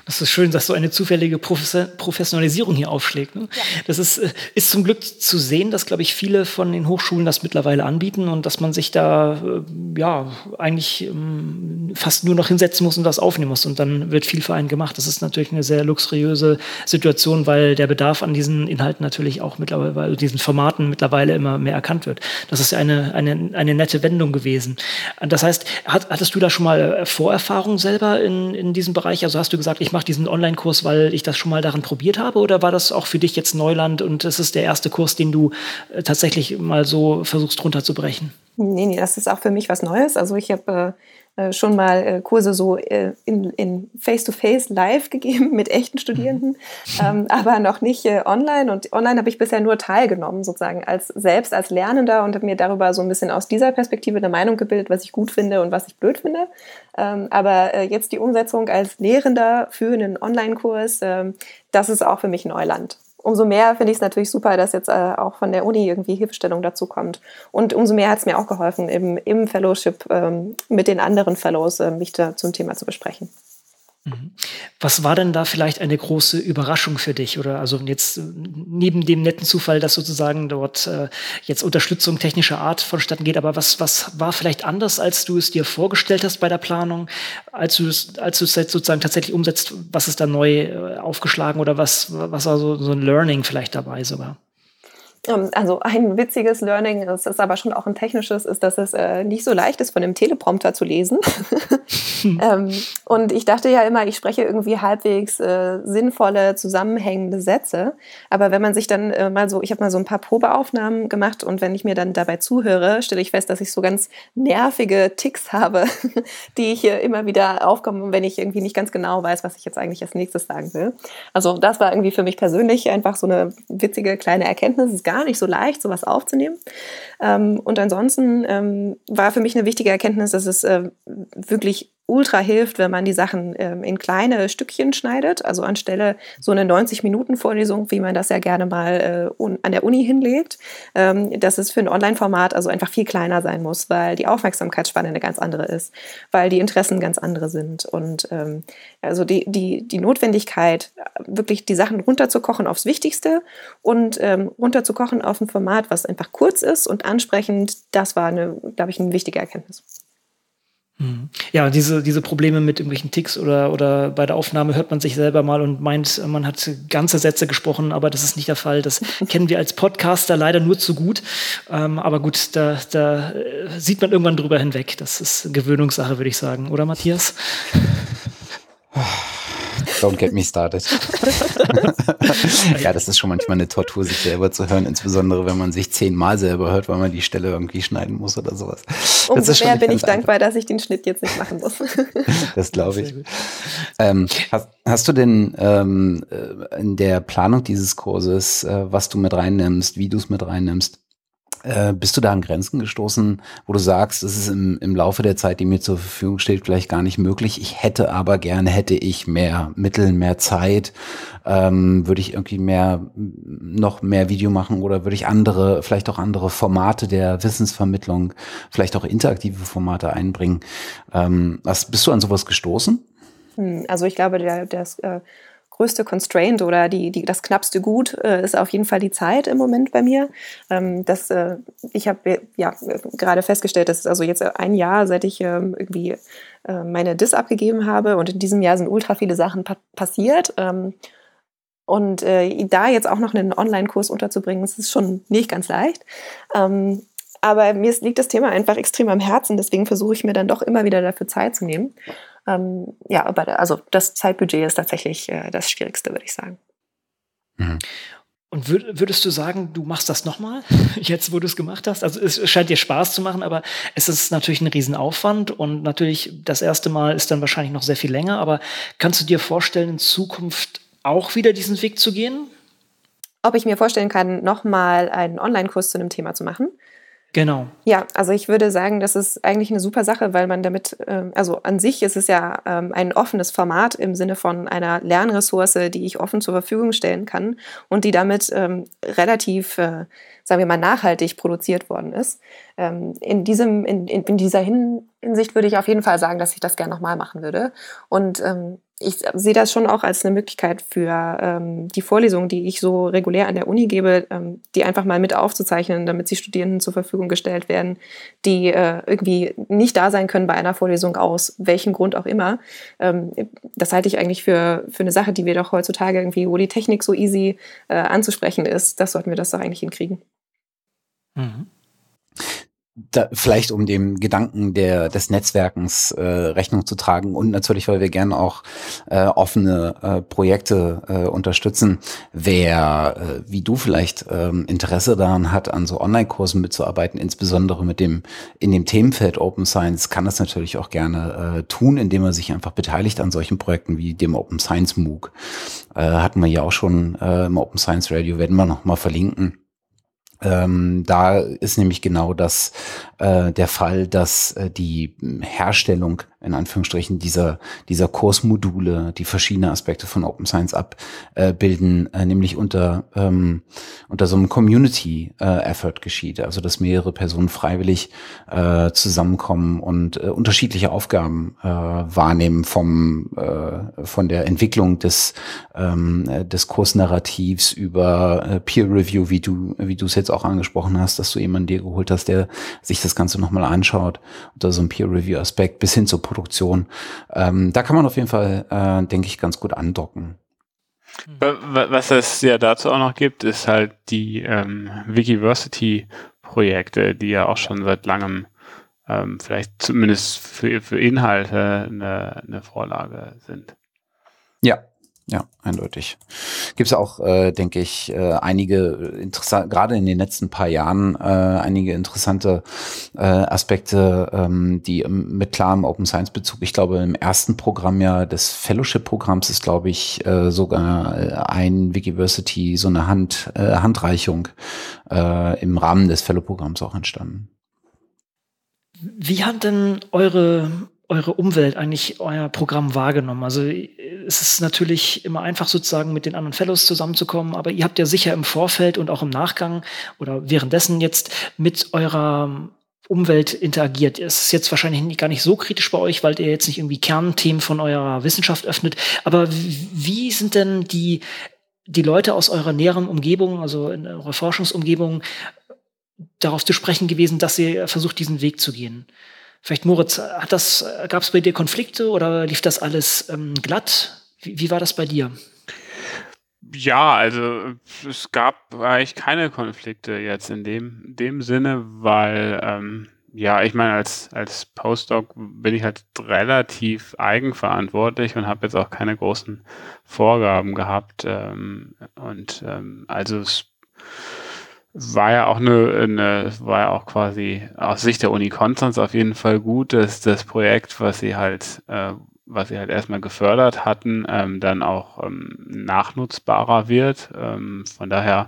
Das ist schön, dass so eine zufällige Professionalisierung hier aufschlägt. Ne? Ja. Das ist, äh, ist zum Glück zu sehen, dass, glaube ich, viele von den Hochschulen das mittlerweile anbieten und dass man sich da äh, ja eigentlich ähm, fast nur noch hinsetzen muss und das aufnehmen muss und dann wird viel für einen gemacht. Das ist natürlich eine sehr luxuriöse Situation, weil der Bedarf an diesen Inhalten natürlich auch mittlerweile, also diesen Formaten mittlerweile immer mehr erkannt wird. Das ist ja eine, eine, eine nette Wendung gewesen. Das heißt, hattest du da schon mal Vorerfahrung selber in, in diesem Bereich? Also hast du gesagt, ich mache diesen Online-Kurs, weil ich das schon mal daran probiert habe? Oder war das auch für dich jetzt Neuland und es ist der erste Kurs, den du äh, tatsächlich mal so versuchst runterzubrechen? Nee, nee, das ist auch für mich was Neues. Also ich habe äh, schon mal äh, Kurse so äh, in, Face-to-Face live gegeben mit echten Studierenden, ähm, aber noch nicht äh, online. Und online habe ich bisher nur teilgenommen, sozusagen als selbst als Lernender und habe mir darüber so ein bisschen aus dieser Perspektive eine Meinung gebildet, was ich gut finde und was ich blöd finde. Ähm, aber äh, jetzt die Umsetzung als Lehrender für einen Online-Kurs, ähm, das ist auch für mich Neuland umso mehr finde ich es natürlich super, dass jetzt äh, auch von der Uni irgendwie Hilfestellung dazu kommt. Und umso mehr hat es mir auch geholfen, im, im Fellowship ähm, mit den anderen Fellows äh, mich da zum Thema zu besprechen. Mhm. Was war denn da vielleicht eine große Überraschung für dich? Oder also jetzt äh, neben dem netten Zufall, dass sozusagen dort äh, jetzt Unterstützung technischer Art vonstatten geht, aber was, was war vielleicht anders, als du es dir vorgestellt hast bei der Planung, als du es, als du es jetzt sozusagen tatsächlich umsetzt, was ist da neu äh, aufgeschlagen oder was, was war so, so ein Learning vielleicht dabei sogar? Ähm, also ein witziges Learning, es ist aber schon auch ein technisches, ist, dass es äh, nicht so leicht ist, von dem Teleprompter zu lesen. ähm, und ich dachte ja immer, ich spreche irgendwie halbwegs äh, sinnvolle, zusammenhängende Sätze. Aber wenn man sich dann äh, mal so, ich habe mal so ein paar Probeaufnahmen gemacht und wenn ich mir dann dabei zuhöre, stelle ich fest, dass ich so ganz nervige Ticks habe, die ich immer wieder aufkomme, wenn ich irgendwie nicht ganz genau weiß, was ich jetzt eigentlich als nächstes sagen will. Also das war irgendwie für mich persönlich einfach so eine witzige kleine Erkenntnis. Es gar nicht so leicht, sowas aufzunehmen. Ähm, und ansonsten ähm, war für mich eine wichtige Erkenntnis, dass es äh, wirklich ultra hilft, wenn man die Sachen ähm, in kleine Stückchen schneidet. Also anstelle so eine 90-Minuten-Vorlesung, wie man das ja gerne mal äh, an der Uni hinlegt, ähm, dass es für ein Online-Format also einfach viel kleiner sein muss, weil die Aufmerksamkeitsspanne eine ganz andere ist, weil die Interessen ganz andere sind. Und ähm, also die, die, die Notwendigkeit, wirklich die Sachen runterzukochen aufs Wichtigste und ähm, runterzukochen auf ein Format, was einfach kurz ist und ansprechend, das war glaube ich, eine wichtige Erkenntnis. Mhm. Ja, diese, diese Probleme mit irgendwelchen Ticks oder, oder bei der Aufnahme hört man sich selber mal und meint, man hat ganze Sätze gesprochen, aber das ist nicht der Fall. Das kennen wir als Podcaster leider nur zu gut. Ähm, aber gut, da, da äh, sieht man irgendwann drüber hinweg. Das ist Gewöhnungssache, würde ich sagen. Oder Matthias? Don't get me started. ja, das ist schon manchmal eine Tortur, sich selber zu hören, insbesondere wenn man sich zehnmal selber hört, weil man die Stelle irgendwie schneiden muss oder sowas. Umso mehr bin ich dankbar, dass ich den Schnitt jetzt nicht machen muss. das glaube ich. Ähm, hast, hast, du denn ähm, äh, in der Planung dieses Kurses, äh, was du mit reinnimmst, wie du es mit reinnimmst, äh, bist du da an Grenzen gestoßen, wo du sagst, es ist im, im Laufe der Zeit, die mir zur Verfügung steht, vielleicht gar nicht möglich. Ich hätte aber gerne, hätte ich mehr Mittel, mehr Zeit, ähm, würde ich irgendwie mehr, noch mehr Video machen oder würde ich andere, vielleicht auch andere Formate der Wissensvermittlung, vielleicht auch interaktive Formate einbringen. Ähm, was, bist du an sowas gestoßen? Hm, also ich glaube, der, das äh, größte Constraint oder die, die, das knappste Gut äh, ist auf jeden Fall die Zeit im Moment bei mir. Ähm, das, äh, ich habe ja gerade festgestellt, dass also jetzt ein Jahr, seit ich ähm, irgendwie äh, meine Dis abgegeben habe und in diesem Jahr sind ultra viele Sachen pa passiert. Ähm, und äh, da jetzt auch noch einen Online-Kurs unterzubringen, das ist schon nicht ganz leicht. Ähm, aber mir liegt das Thema einfach extrem am Herzen, deswegen versuche ich mir dann doch immer wieder dafür Zeit zu nehmen. Ähm, ja, aber also das Zeitbudget ist tatsächlich äh, das Schwierigste, würde ich sagen. Mhm. Und würdest du sagen, du machst das nochmal, jetzt wo du es gemacht hast? Also es scheint dir Spaß zu machen, aber es ist natürlich ein Riesenaufwand und natürlich das erste Mal ist dann wahrscheinlich noch sehr viel länger, aber kannst du dir vorstellen, in Zukunft auch wieder diesen Weg zu gehen? Ob ich mir vorstellen kann, nochmal einen Online-Kurs zu einem Thema zu machen? Genau. Ja, also ich würde sagen, das ist eigentlich eine super Sache, weil man damit, ähm, also an sich ist es ja ähm, ein offenes Format im Sinne von einer Lernressource, die ich offen zur Verfügung stellen kann und die damit ähm, relativ, äh, sagen wir mal, nachhaltig produziert worden ist. In, diesem, in, in dieser Hinsicht würde ich auf jeden Fall sagen, dass ich das gerne nochmal machen würde. Und ich sehe das schon auch als eine Möglichkeit für ähm, die Vorlesungen, die ich so regulär an der Uni gebe, ähm, die einfach mal mit aufzuzeichnen, damit sie Studierenden zur Verfügung gestellt werden, die äh, irgendwie nicht da sein können bei einer Vorlesung aus welchem Grund auch immer. Ähm, das halte ich eigentlich für, für eine Sache, die wir doch heutzutage irgendwie, wo die Technik so easy äh, anzusprechen ist, das sollten wir das doch eigentlich hinkriegen. Mhm da, vielleicht um dem Gedanken der, des Netzwerkens äh, Rechnung zu tragen und natürlich, weil wir gerne auch äh, offene äh, Projekte äh, unterstützen. Wer, äh, wie du vielleicht ähm, Interesse daran hat, an so Online-Kursen mitzuarbeiten, insbesondere mit dem in dem Themenfeld Open Science, kann das natürlich auch gerne äh, tun, indem er sich einfach beteiligt an solchen Projekten wie dem Open Science MOOC. Äh, hatten wir ja auch schon äh, im Open Science Radio, werden wir noch mal verlinken. Ähm, da ist nämlich genau das äh, der Fall, dass äh, die Herstellung in Anführungsstrichen dieser, dieser Kursmodule, die verschiedene Aspekte von Open Science abbilden, äh, nämlich unter, ähm, unter so einem Community-Effort äh, geschieht. Also dass mehrere Personen freiwillig äh, zusammenkommen und äh, unterschiedliche Aufgaben äh, wahrnehmen vom, äh, von der Entwicklung des, ähm, des Kursnarrativs über äh, Peer Review, wie du, wie du es jetzt auch angesprochen hast, dass du jemanden dir geholt hast, der sich das Ganze nochmal anschaut, unter so einem Peer Review Aspekt bis hin zur Produktion. Ähm, da kann man auf jeden Fall, äh, denke ich, ganz gut andocken. Was es ja dazu auch noch gibt, ist halt die ähm, Wikiversity-Projekte, die ja auch schon seit langem ähm, vielleicht zumindest für, für Inhalte eine, eine Vorlage sind. Ja, ja, eindeutig. Gibt es auch, äh, denke ich, äh, einige interessante, gerade in den letzten paar Jahren, äh, einige interessante äh, Aspekte, ähm, die mit klarem Open Science Bezug, ich glaube, im ersten Programm ja des Fellowship-Programms ist, glaube ich, äh, sogar äh, ein Wikiversity, so eine Hand, äh, Handreichung äh, im Rahmen des Fellow-Programms auch entstanden. Wie hat denn eure eure Umwelt eigentlich euer Programm wahrgenommen? Also es ist natürlich immer einfach sozusagen mit den anderen Fellows zusammenzukommen, aber ihr habt ja sicher im Vorfeld und auch im Nachgang oder währenddessen jetzt mit eurer Umwelt interagiert. Es ist jetzt wahrscheinlich gar nicht so kritisch bei euch, weil ihr jetzt nicht irgendwie Kernthemen von eurer Wissenschaft öffnet. Aber wie sind denn die, die Leute aus eurer näheren Umgebung, also in eurer Forschungsumgebung, darauf zu sprechen gewesen, dass ihr versucht, diesen Weg zu gehen? Vielleicht Moritz, gab es bei dir Konflikte oder lief das alles ähm, glatt? Wie, wie war das bei dir? Ja, also es gab eigentlich keine Konflikte jetzt in dem, dem Sinne, weil ähm, ja, ich meine, als, als Postdoc bin ich halt relativ eigenverantwortlich und habe jetzt auch keine großen Vorgaben gehabt. Ähm, und ähm, also es war ja auch eine, eine, war ja auch quasi aus Sicht der Uni Konstanz auf jeden Fall gut, dass das Projekt, was sie halt, äh, was sie halt erstmal gefördert hatten, ähm, dann auch ähm, nachnutzbarer wird. Ähm, von daher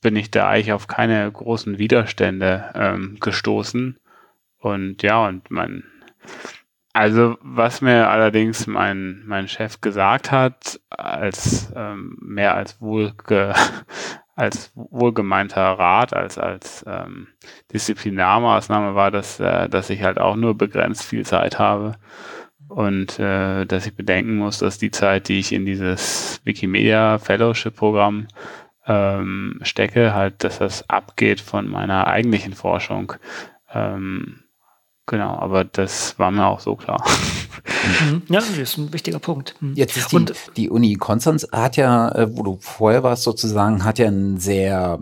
bin ich da eigentlich auf keine großen Widerstände ähm, gestoßen. Und ja, und mein, also was mir allerdings mein, mein Chef gesagt hat, als ähm, mehr als wohl als wohlgemeinter Rat, als als ähm, Disziplinarmaßnahme war, dass, äh, dass ich halt auch nur begrenzt viel Zeit habe und äh, dass ich bedenken muss, dass die Zeit, die ich in dieses Wikimedia Fellowship Programm ähm, stecke, halt, dass das abgeht von meiner eigentlichen Forschung. Ähm, genau, aber das war mir auch so klar. Mhm. Ja, das ist ein wichtiger Punkt. Mhm. Jetzt ist die, und, die Uni Konstanz hat ja, äh, wo du vorher warst sozusagen, hat ja ein sehr,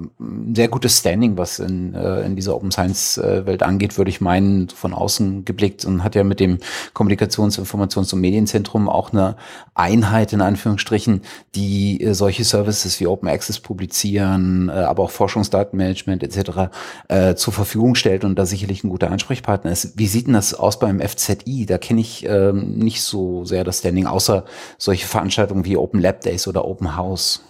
sehr gutes Standing, was in, äh, in dieser Open Science äh, Welt angeht, würde ich meinen, von außen geblickt und hat ja mit dem Kommunikations-, Informations- und Medienzentrum auch eine Einheit in Anführungsstrichen, die solche Services wie Open Access publizieren, aber auch Forschungsdatenmanagement etc. zur Verfügung stellt und da sicherlich ein guter Ansprechpartner ist. Wie sieht denn das aus beim FZI? Da kenne ich ähm, nicht so sehr das Standing, außer solche Veranstaltungen wie Open Lab Days oder Open House.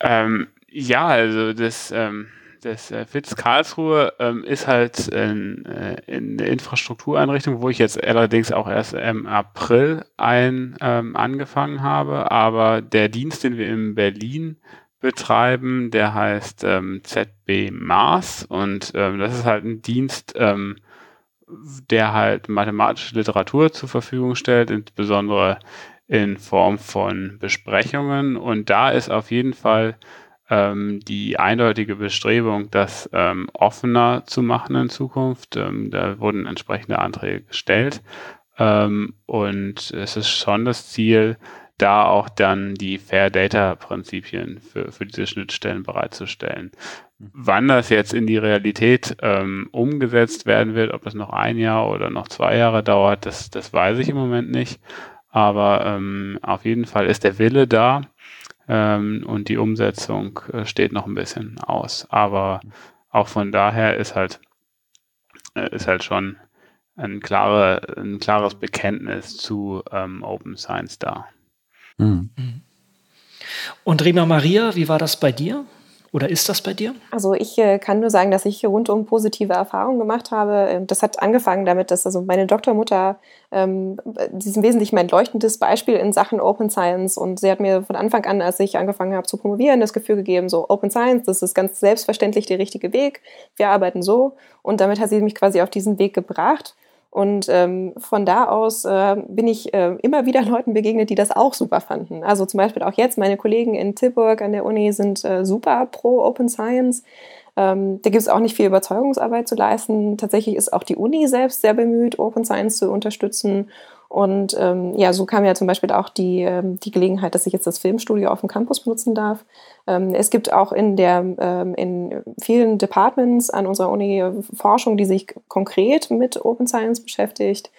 Ähm, ja, also das, ähm, das äh, FITS Karlsruhe ähm, ist halt in, äh, in eine Infrastruktureinrichtung, wo ich jetzt allerdings auch erst im April ein, ähm, angefangen habe. Aber der Dienst, den wir in Berlin betreiben, der heißt ähm, ZB Mars und ähm, das ist halt ein Dienst, ähm, der halt mathematische Literatur zur Verfügung stellt, insbesondere in Form von Besprechungen. Und da ist auf jeden Fall ähm, die eindeutige Bestrebung, das ähm, offener zu machen in Zukunft. Ähm, da wurden entsprechende Anträge gestellt. Ähm, und es ist schon das Ziel, da auch dann die Fair Data Prinzipien für, für diese Schnittstellen bereitzustellen. Wann das jetzt in die Realität ähm, umgesetzt werden wird, ob es noch ein Jahr oder noch zwei Jahre dauert, das, das weiß ich im Moment nicht. Aber ähm, auf jeden Fall ist der Wille da ähm, und die Umsetzung äh, steht noch ein bisschen aus. Aber auch von daher ist halt, äh, ist halt schon ein, klare, ein klares Bekenntnis zu ähm, Open Science da. Mhm. Und Rima Maria, wie war das bei dir? Oder ist das bei dir? Also ich äh, kann nur sagen, dass ich rundum positive Erfahrungen gemacht habe. Ähm, das hat angefangen damit, dass also meine Doktormutter, ähm, sie ist im Wesentlichen mein leuchtendes Beispiel in Sachen Open Science und sie hat mir von Anfang an, als ich angefangen habe zu promovieren, das Gefühl gegeben, so Open Science, das ist ganz selbstverständlich der richtige Weg. Wir arbeiten so und damit hat sie mich quasi auf diesen Weg gebracht. Und ähm, von da aus äh, bin ich äh, immer wieder Leuten begegnet, die das auch super fanden. Also zum Beispiel auch jetzt meine Kollegen in Tilburg an der Uni sind äh, super pro Open Science. Ähm, da gibt es auch nicht viel Überzeugungsarbeit zu leisten. Tatsächlich ist auch die Uni selbst sehr bemüht, Open Science zu unterstützen. Und ähm, ja, so kam ja zum Beispiel auch die, ähm, die Gelegenheit, dass ich jetzt das Filmstudio auf dem Campus benutzen darf. Ähm, es gibt auch in, der, ähm, in vielen Departments an unserer Uni Forschung, die sich konkret mit Open Science beschäftigt.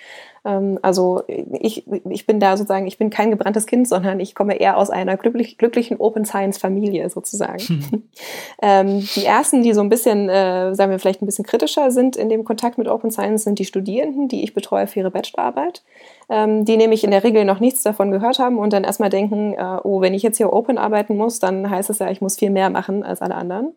Ähm, also ich, ich bin da sozusagen, ich bin kein gebranntes Kind, sondern ich komme eher aus einer glücklich, glücklichen Open Science Familie sozusagen. Hm. ähm, die ersten, die so ein bisschen, äh, sagen wir vielleicht ein bisschen kritischer sind in dem Kontakt mit Open Science, sind die Studierenden, die ich betreue für ihre Bachelorarbeit, ähm, die nämlich in der Regel noch nichts davon gehört haben und dann erstmal denken, äh, oh, wenn ich jetzt hier Open arbeiten muss, dann heißt es ja, ich muss viel mehr machen als alle anderen.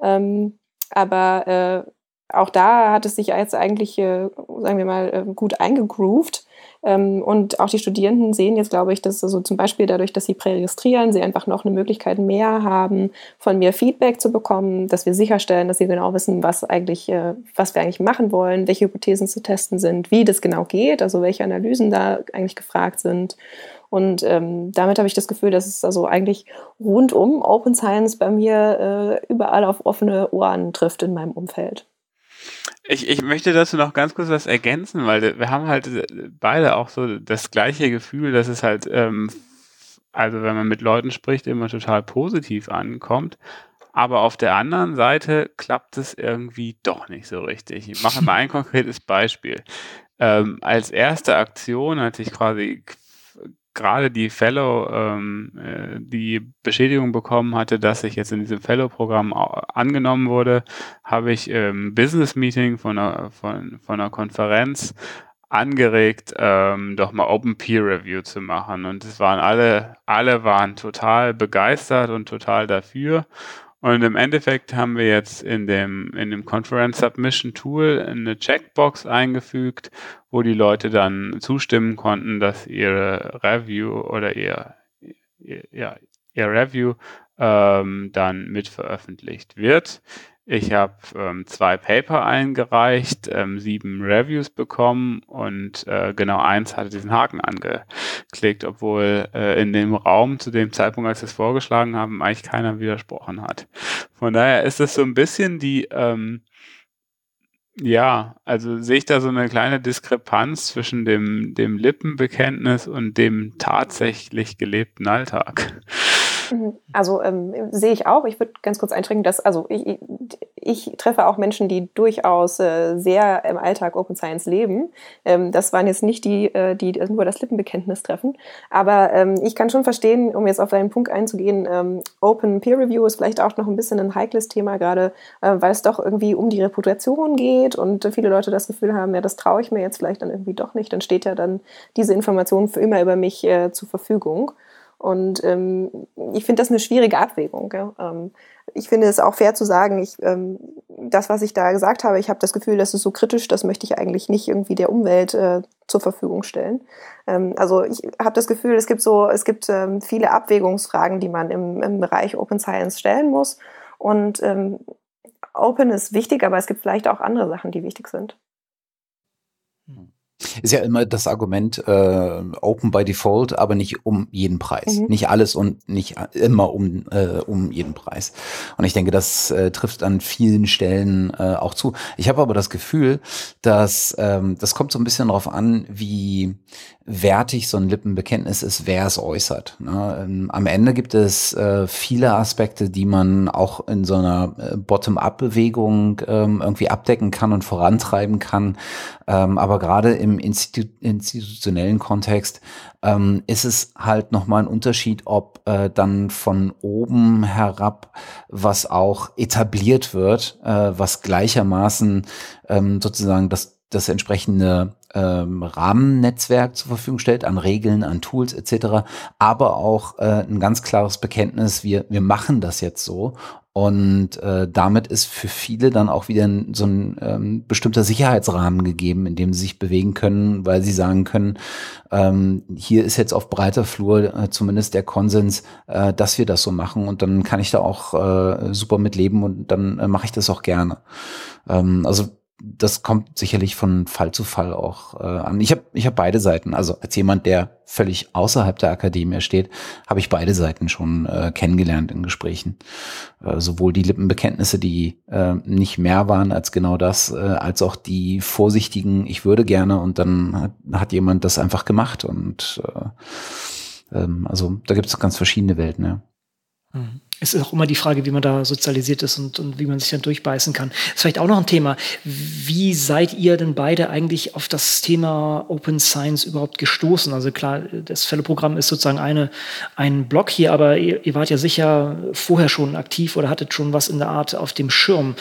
Ähm, aber äh, auch da hat es sich jetzt eigentlich, äh, sagen wir mal, äh, gut eingegroovt. Ähm, und auch die Studierenden sehen jetzt, glaube ich, dass also zum Beispiel dadurch, dass sie präregistrieren, sie einfach noch eine Möglichkeit mehr haben, von mir Feedback zu bekommen, dass wir sicherstellen, dass sie genau wissen, was eigentlich, äh, was wir eigentlich machen wollen, welche Hypothesen zu testen sind, wie das genau geht, also welche Analysen da eigentlich gefragt sind. Und ähm, damit habe ich das Gefühl, dass es also eigentlich rundum Open Science bei mir äh, überall auf offene Ohren trifft in meinem Umfeld. Ich, ich möchte dazu noch ganz kurz was ergänzen, weil wir haben halt beide auch so das gleiche Gefühl, dass es halt, ähm, also wenn man mit Leuten spricht, immer total positiv ankommt. Aber auf der anderen Seite klappt es irgendwie doch nicht so richtig. Ich mache mal ein konkretes Beispiel. Ähm, als erste Aktion, als ich quasi gerade die Fellow, ähm, äh, die Beschädigung bekommen hatte, dass ich jetzt in diesem Fellow-Programm angenommen wurde, habe ich ähm, Business Meeting von einer, von, von einer Konferenz angeregt, ähm, doch mal Open Peer Review zu machen. Und es waren alle, alle waren total begeistert und total dafür. Und im Endeffekt haben wir jetzt in dem, in dem Conference Submission Tool eine Checkbox eingefügt, wo die Leute dann zustimmen konnten, dass ihre Review oder ihr, ihr, ja, ihr Review ähm, dann mit veröffentlicht wird. Ich habe ähm, zwei Paper eingereicht, ähm, sieben Reviews bekommen und äh, genau eins hatte diesen Haken angeklickt, obwohl äh, in dem Raum zu dem Zeitpunkt, als wir es vorgeschlagen haben, eigentlich keiner widersprochen hat. Von daher ist es so ein bisschen die, ähm, ja, also sehe ich da so eine kleine Diskrepanz zwischen dem, dem Lippenbekenntnis und dem tatsächlich gelebten Alltag. Also ähm, sehe ich auch. Ich würde ganz kurz einschränken, dass also ich, ich treffe auch Menschen, die durchaus äh, sehr im Alltag Open Science leben. Ähm, das waren jetzt nicht die, äh, die nur das Lippenbekenntnis treffen. Aber ähm, ich kann schon verstehen, um jetzt auf deinen Punkt einzugehen, ähm, Open Peer Review ist vielleicht auch noch ein bisschen ein heikles Thema gerade, äh, weil es doch irgendwie um die Reputation geht und viele Leute das Gefühl haben, ja, das traue ich mir jetzt vielleicht dann irgendwie doch nicht. Dann steht ja dann diese Information für immer über mich äh, zur Verfügung. Und ähm, ich finde das eine schwierige Abwägung. Ähm, ich finde es auch fair zu sagen, ich, ähm, das, was ich da gesagt habe, ich habe das Gefühl, das ist so kritisch, das möchte ich eigentlich nicht irgendwie der Umwelt äh, zur Verfügung stellen. Ähm, also ich habe das Gefühl, es gibt so, es gibt ähm, viele Abwägungsfragen, die man im, im Bereich Open Science stellen muss. Und ähm, Open ist wichtig, aber es gibt vielleicht auch andere Sachen, die wichtig sind. Ist ja immer das Argument äh, Open by Default, aber nicht um jeden Preis. Mhm. Nicht alles und nicht immer um, äh, um jeden Preis. Und ich denke, das äh, trifft an vielen Stellen äh, auch zu. Ich habe aber das Gefühl, dass ähm, das kommt so ein bisschen darauf an, wie wertig so ein Lippenbekenntnis ist, wer es äußert. Ne? Ähm, am Ende gibt es äh, viele Aspekte, die man auch in so einer äh, Bottom-up-Bewegung ähm, irgendwie abdecken kann und vorantreiben kann. Ähm, aber gerade im Institu institutionellen Kontext ähm, ist es halt nochmal ein Unterschied, ob äh, dann von oben herab was auch etabliert wird, äh, was gleichermaßen ähm, sozusagen das das entsprechende ähm, Rahmennetzwerk zur Verfügung stellt, an Regeln, an Tools etc., aber auch äh, ein ganz klares Bekenntnis, wir, wir machen das jetzt so. Und äh, damit ist für viele dann auch wieder so ein ähm, bestimmter Sicherheitsrahmen gegeben, in dem sie sich bewegen können, weil sie sagen können, ähm, hier ist jetzt auf breiter Flur äh, zumindest der Konsens, äh, dass wir das so machen. Und dann kann ich da auch äh, super mitleben und dann äh, mache ich das auch gerne. Ähm, also das kommt sicherlich von Fall zu Fall auch äh, an. Ich habe ich hab beide Seiten. Also als jemand, der völlig außerhalb der Akademie steht, habe ich beide Seiten schon äh, kennengelernt in Gesprächen. Äh, sowohl die Lippenbekenntnisse, die äh, nicht mehr waren als genau das, äh, als auch die vorsichtigen, ich würde gerne und dann hat, hat jemand das einfach gemacht. Und äh, ähm, also da gibt es ganz verschiedene Welten, ja. Mhm es ist auch immer die Frage, wie man da sozialisiert ist und, und wie man sich dann durchbeißen kann. Das ist vielleicht auch noch ein Thema. Wie seid ihr denn beide eigentlich auf das Thema Open Science überhaupt gestoßen? Also klar, das Fellow-Programm ist sozusagen eine, ein Blog hier, aber ihr, ihr, wart ja sicher vorher schon aktiv oder hattet schon was in der Art auf dem Schirm.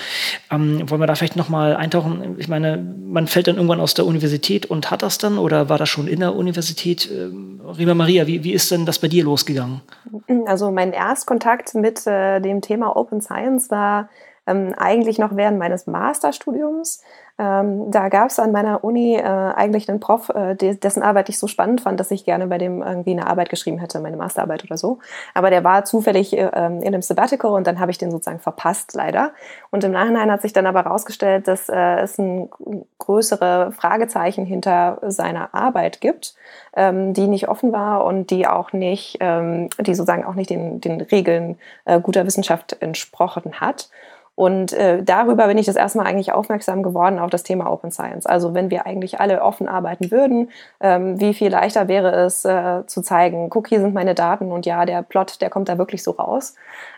Ähm, wollen wir da vielleicht noch mal eintauchen? Ich meine, man fällt dann irgendwann aus der Universität und hat das dann oder war das schon in der Universität? Ähm, Rima Maria, wie, wie ist denn das bei dir losgegangen? Also mein Erstkontakt mit mit äh, dem Thema Open Science war ähm, eigentlich noch während meines Masterstudiums. Ähm, da gab es an meiner Uni äh, eigentlich einen Prof, äh, dessen Arbeit ich so spannend fand, dass ich gerne bei dem irgendwie eine Arbeit geschrieben hätte, meine Masterarbeit oder so. Aber der war zufällig äh, ähm, in einem Sabbatical und dann habe ich den sozusagen verpasst, leider. Und im Nachhinein hat sich dann aber herausgestellt, dass äh, es ein größere Fragezeichen hinter seiner Arbeit gibt, ähm, die nicht offen war und die auch nicht, ähm, die sozusagen auch nicht den, den Regeln äh, guter Wissenschaft entsprochen hat. Und äh, darüber bin ich das erstmal eigentlich aufmerksam geworden auf das Thema Open Science. Also wenn wir eigentlich alle offen arbeiten würden, ähm, wie viel leichter wäre es äh, zu zeigen, guck, hier sind meine Daten und ja, der Plot, der kommt da wirklich so raus.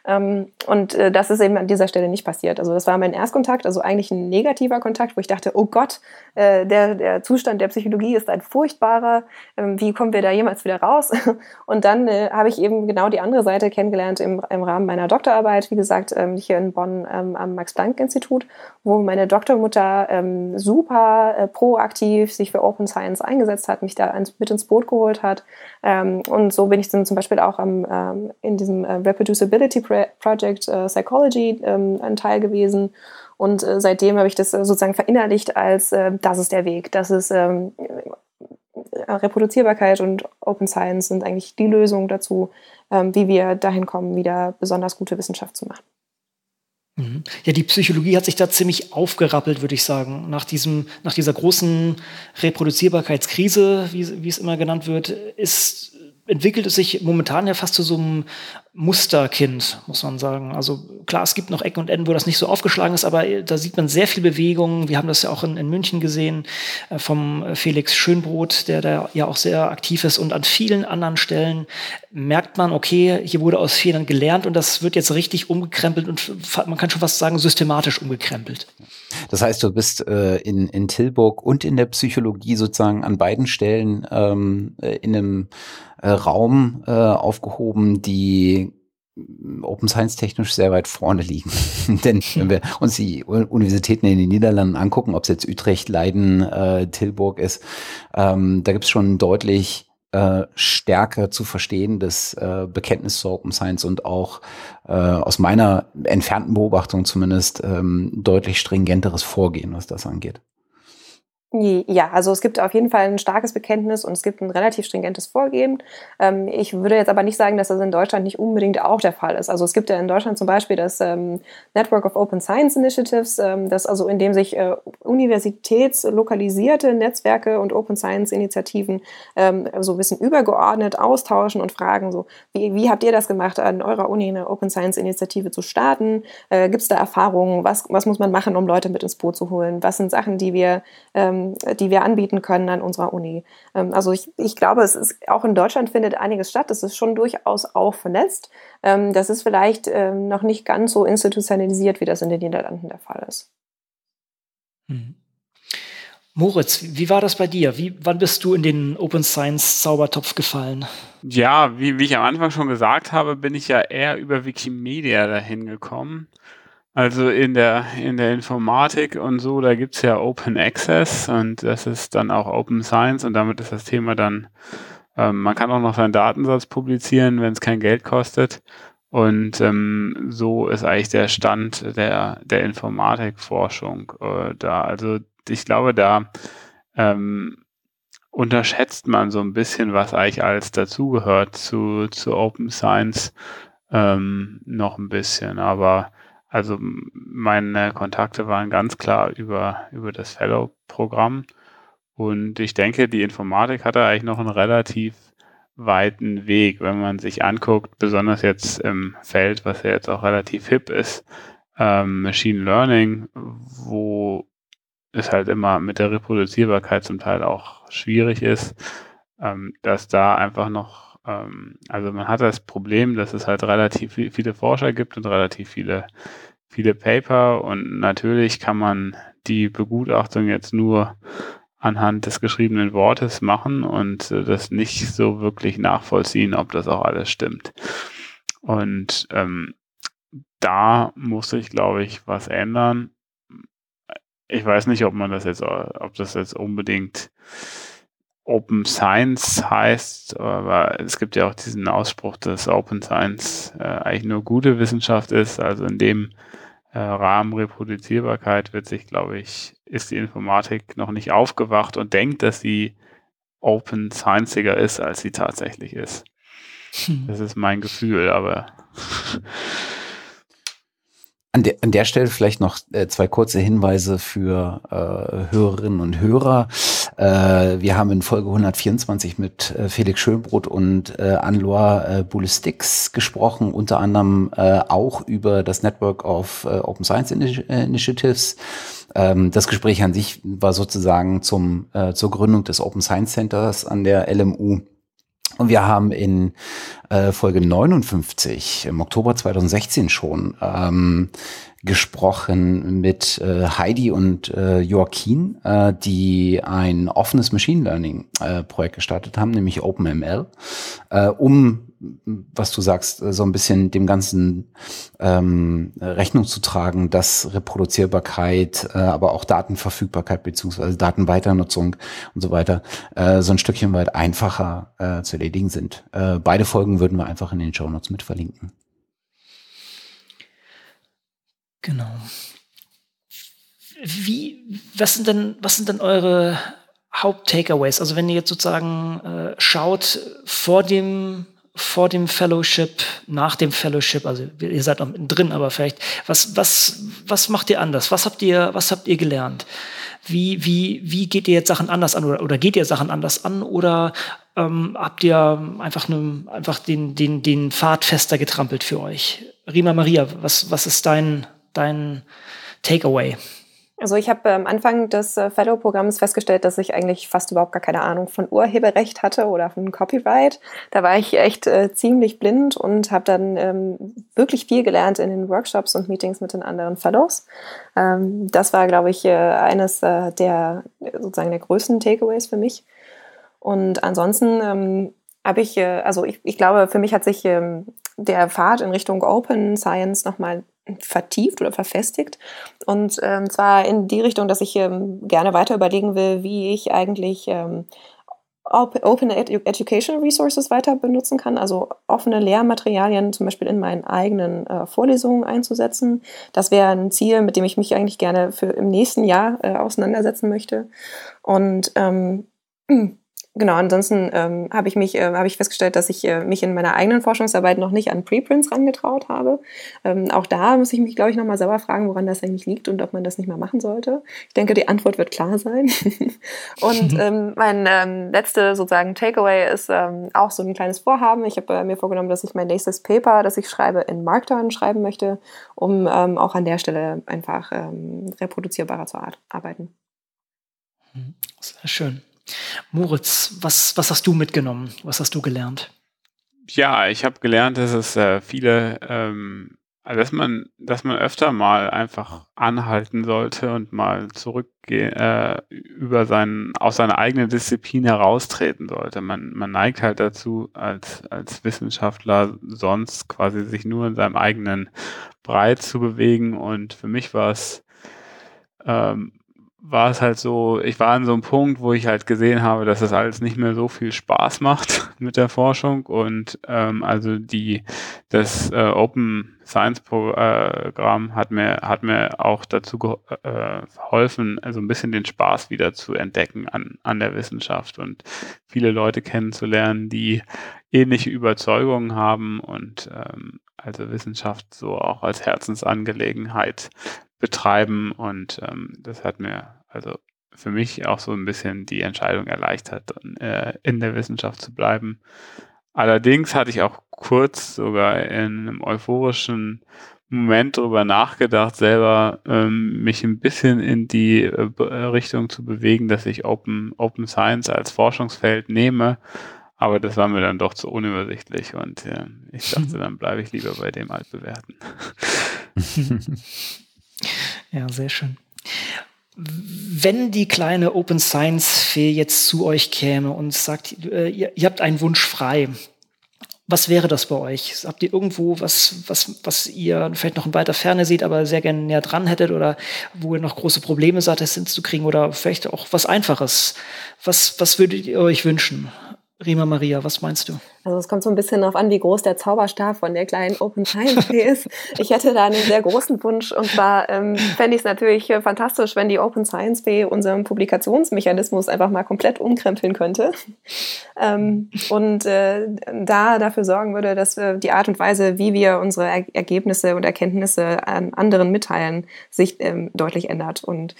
Ähm, und äh, das ist eben an dieser Stelle nicht passiert. Also das war mein Erstkontakt, also eigentlich ein negativer Kontakt, wo ich dachte, oh Gott, äh, der, der Zustand der Psychologie ist ein furchtbarer, ähm, wie kommen wir da jemals wieder raus? Und dann äh, habe ich eben genau die andere Seite kennengelernt im, im Rahmen meiner Doktorarbeit, wie gesagt, ähm, hier in Bonn am Max-Planck-Institut, wo meine Doktormutter super äh, proaktiv sich für Open Science eingesetzt hat, mich da mit ins Boot geholt hat. Und so bin ich dann zum Beispiel auch am, in diesem Reproducibility Project äh, Psychology ähm, ein Teil gewesen. Und äh, seitdem habe ich das äh, sozusagen verinnerlicht als, das ist der Weg, das ist ähm, Reproduzierbarkeit und Open Science sind eigentlich die Lösung dazu, ähm, wie wir dahin kommen, wieder besonders gute Wissenschaft zu machen. Mhm. Ja, die Psychologie hat sich da ziemlich aufgerappelt, würde ich sagen. Nach, diesem, nach dieser großen Reproduzierbarkeitskrise, wie, wie es immer genannt wird, ist entwickelt es sich momentan ja fast zu so einem Musterkind, muss man sagen. Also klar, es gibt noch Ecken und Enden, wo das nicht so aufgeschlagen ist, aber da sieht man sehr viel Bewegung. Wir haben das ja auch in, in München gesehen äh, vom Felix Schönbrot, der da ja auch sehr aktiv ist. Und an vielen anderen Stellen merkt man, okay, hier wurde aus Fehlern gelernt und das wird jetzt richtig umgekrempelt und man kann schon fast sagen, systematisch umgekrempelt. Das heißt, du bist äh, in, in Tilburg und in der Psychologie sozusagen an beiden Stellen ähm, äh, in einem äh, Raum äh, aufgehoben, die Open Science technisch sehr weit vorne liegen. Denn wenn wir uns die Universitäten in den Niederlanden angucken, ob es jetzt Utrecht, Leiden, äh, Tilburg ist, ähm, da gibt es schon deutlich äh, stärker zu verstehen, das äh, Bekenntnis zur Open Science und auch äh, aus meiner entfernten Beobachtung zumindest ähm, deutlich stringenteres Vorgehen, was das angeht. Ja, also es gibt auf jeden Fall ein starkes Bekenntnis und es gibt ein relativ stringentes Vorgehen. Ähm, ich würde jetzt aber nicht sagen, dass das in Deutschland nicht unbedingt auch der Fall ist. Also es gibt ja in Deutschland zum Beispiel das ähm, Network of Open Science Initiatives, ähm, das also in dem sich äh, universitätslokalisierte Netzwerke und Open Science Initiativen so ein bisschen übergeordnet austauschen und fragen so, wie, wie habt ihr das gemacht, an eurer Uni eine Open Science Initiative zu starten? Äh, gibt es da Erfahrungen? Was, was muss man machen, um Leute mit ins Boot zu holen? Was sind Sachen, die wir ähm, die wir anbieten können an unserer Uni. Ähm, also ich, ich glaube, es ist auch in Deutschland findet einiges statt. Das ist schon durchaus auch vernetzt. Ähm, das ist vielleicht ähm, noch nicht ganz so institutionalisiert, wie das in den Niederlanden der Fall ist. Hm. Moritz, wie war das bei dir? Wie, wann bist du in den Open Science Zaubertopf gefallen? Ja, wie, wie ich am Anfang schon gesagt habe, bin ich ja eher über Wikimedia dahin gekommen. Also in der, in der Informatik und so, da gibt's ja Open Access und das ist dann auch Open Science und damit ist das Thema dann, ähm, man kann auch noch seinen Datensatz publizieren, wenn es kein Geld kostet. Und ähm, so ist eigentlich der Stand der, der Informatikforschung äh, da. Also ich glaube, da ähm, unterschätzt man so ein bisschen, was eigentlich alles dazugehört zu, zu Open Science ähm, noch ein bisschen. Aber also meine Kontakte waren ganz klar über, über das Fellow-Programm. Und ich denke, die Informatik hatte eigentlich noch einen relativ weiten Weg, wenn man sich anguckt, besonders jetzt im Feld, was ja jetzt auch relativ hip ist, ähm, Machine Learning, wo es halt immer mit der Reproduzierbarkeit zum Teil auch schwierig ist, ähm, dass da einfach noch, also man hat das Problem, dass es halt relativ viele Forscher gibt und relativ viele viele Paper und natürlich kann man die Begutachtung jetzt nur anhand des geschriebenen Wortes machen und äh, das nicht so wirklich nachvollziehen, ob das auch alles stimmt. Und ähm, da muss ich, glaube ich, was ändern. Ich weiß nicht, ob man das jetzt, ob das jetzt unbedingt Open Science heißt, aber es gibt ja auch diesen Ausspruch, dass Open Science äh, eigentlich nur gute Wissenschaft ist. Also in dem äh, Rahmen Reproduzierbarkeit wird sich, glaube ich, ist die Informatik noch nicht aufgewacht und denkt, dass sie Open Scienciger ist, als sie tatsächlich ist. Hm. Das ist mein Gefühl, aber An der, an der Stelle vielleicht noch äh, zwei kurze Hinweise für äh, Hörerinnen und Hörer. Äh, wir haben in Folge 124 mit äh, Felix Schönbrot und äh, Anloa äh, Bulistix gesprochen, unter anderem äh, auch über das Network of äh, Open Science Initi Initiatives. Ähm, das Gespräch an sich war sozusagen zum, äh, zur Gründung des Open Science Centers an der LMU. Und wir haben in äh, Folge 59 im Oktober 2016 schon ähm, gesprochen mit äh, Heidi und äh, Joaquin, äh, die ein offenes Machine Learning äh, Projekt gestartet haben, nämlich OpenML, äh, um was du sagst, so ein bisschen dem Ganzen ähm, Rechnung zu tragen, dass Reproduzierbarkeit, äh, aber auch Datenverfügbarkeit beziehungsweise Datenweiternutzung und so weiter äh, so ein Stückchen weit einfacher äh, zu erledigen sind. Äh, beide Folgen würden wir einfach in den Show Notes mit verlinken. Genau. Wie, was sind denn, was sind denn eure Haupt-Takeaways? Also wenn ihr jetzt sozusagen äh, schaut vor dem vor dem Fellowship, nach dem Fellowship, also ihr seid noch drin, aber vielleicht, was, was, was macht ihr anders? Was habt ihr, was habt ihr gelernt? Wie, wie, wie geht ihr jetzt Sachen anders an oder, oder geht ihr Sachen anders an oder ähm, habt ihr einfach, ne, einfach den, den, den Pfad fester getrampelt für euch? Rima Maria, was, was ist dein, dein Takeaway? Also ich habe am Anfang des äh, Fellow-Programms festgestellt, dass ich eigentlich fast überhaupt gar keine Ahnung von Urheberrecht hatte oder von Copyright. Da war ich echt äh, ziemlich blind und habe dann ähm, wirklich viel gelernt in den Workshops und Meetings mit den anderen Fellows. Ähm, das war, glaube ich, äh, eines äh, der sozusagen der größten Takeaways für mich. Und ansonsten ähm, habe ich, äh, also ich, ich glaube, für mich hat sich ähm, der Pfad in Richtung Open Science nochmal vertieft oder verfestigt. Und ähm, zwar in die Richtung, dass ich ähm, gerne weiter überlegen will, wie ich eigentlich ähm, Open Education Resources weiter benutzen kann, also offene Lehrmaterialien zum Beispiel in meinen eigenen äh, Vorlesungen einzusetzen. Das wäre ein Ziel, mit dem ich mich eigentlich gerne für im nächsten Jahr äh, auseinandersetzen möchte. Und ähm, Genau, ansonsten ähm, habe ich mich, äh, habe ich festgestellt, dass ich äh, mich in meiner eigenen Forschungsarbeit noch nicht an Preprints rangetraut habe. Ähm, auch da muss ich mich, glaube ich, nochmal selber fragen, woran das eigentlich liegt und ob man das nicht mehr machen sollte. Ich denke, die Antwort wird klar sein. und ähm, mein ähm, letzte sozusagen Takeaway ist ähm, auch so ein kleines Vorhaben. Ich habe äh, mir vorgenommen, dass ich mein nächstes Paper, das ich schreibe, in Markdown schreiben möchte, um ähm, auch an der Stelle einfach ähm, reproduzierbarer zu arbeiten. Sehr schön. Moritz, was, was hast du mitgenommen? Was hast du gelernt? Ja, ich habe gelernt, dass es äh, viele, ähm, dass man, dass man öfter mal einfach anhalten sollte und mal zurückgehen, äh, über seinen, aus seiner eigenen Disziplin heraustreten sollte. Man, man neigt halt dazu, als, als Wissenschaftler sonst quasi sich nur in seinem eigenen Breit zu bewegen. Und für mich war es ähm, war es halt so, ich war an so einem Punkt, wo ich halt gesehen habe, dass das alles nicht mehr so viel Spaß macht mit der Forschung. Und ähm, also die das äh, Open Science Programm hat mir hat mir auch dazu äh, geholfen, also ein bisschen den Spaß wieder zu entdecken an an der Wissenschaft und viele Leute kennenzulernen, die ähnliche Überzeugungen haben und ähm, also Wissenschaft so auch als Herzensangelegenheit betreiben und ähm, das hat mir also für mich auch so ein bisschen die Entscheidung erleichtert, äh, in der Wissenschaft zu bleiben. Allerdings hatte ich auch kurz sogar in einem euphorischen Moment darüber nachgedacht, selber ähm, mich ein bisschen in die äh, Richtung zu bewegen, dass ich Open, Open Science als Forschungsfeld nehme. Aber das war mir dann doch zu unübersichtlich und äh, ich dachte, dann bleibe ich lieber bei dem Altbewährten. Ja, sehr schön. Wenn die kleine Open Science Fee jetzt zu euch käme und sagt, äh, ihr, ihr habt einen Wunsch frei, was wäre das bei euch? Habt ihr irgendwo was, was, was ihr vielleicht noch in weiter Ferne seht, aber sehr gerne näher dran hättet oder wo ihr noch große Probleme seid, das hinzukriegen oder vielleicht auch was Einfaches? Was, was würdet ihr euch wünschen? Rima Maria, was meinst du? Also es kommt so ein bisschen darauf an, wie groß der Zauberstab von der kleinen Open Science ist. Ich hätte da einen sehr großen Wunsch und zwar ähm, fände ich es natürlich fantastisch, wenn die Open Science Day unseren Publikationsmechanismus einfach mal komplett umkrempeln könnte ähm, und äh, da dafür sorgen würde, dass äh, die Art und Weise, wie wir unsere er Ergebnisse und Erkenntnisse an anderen mitteilen, sich ähm, deutlich ändert. Und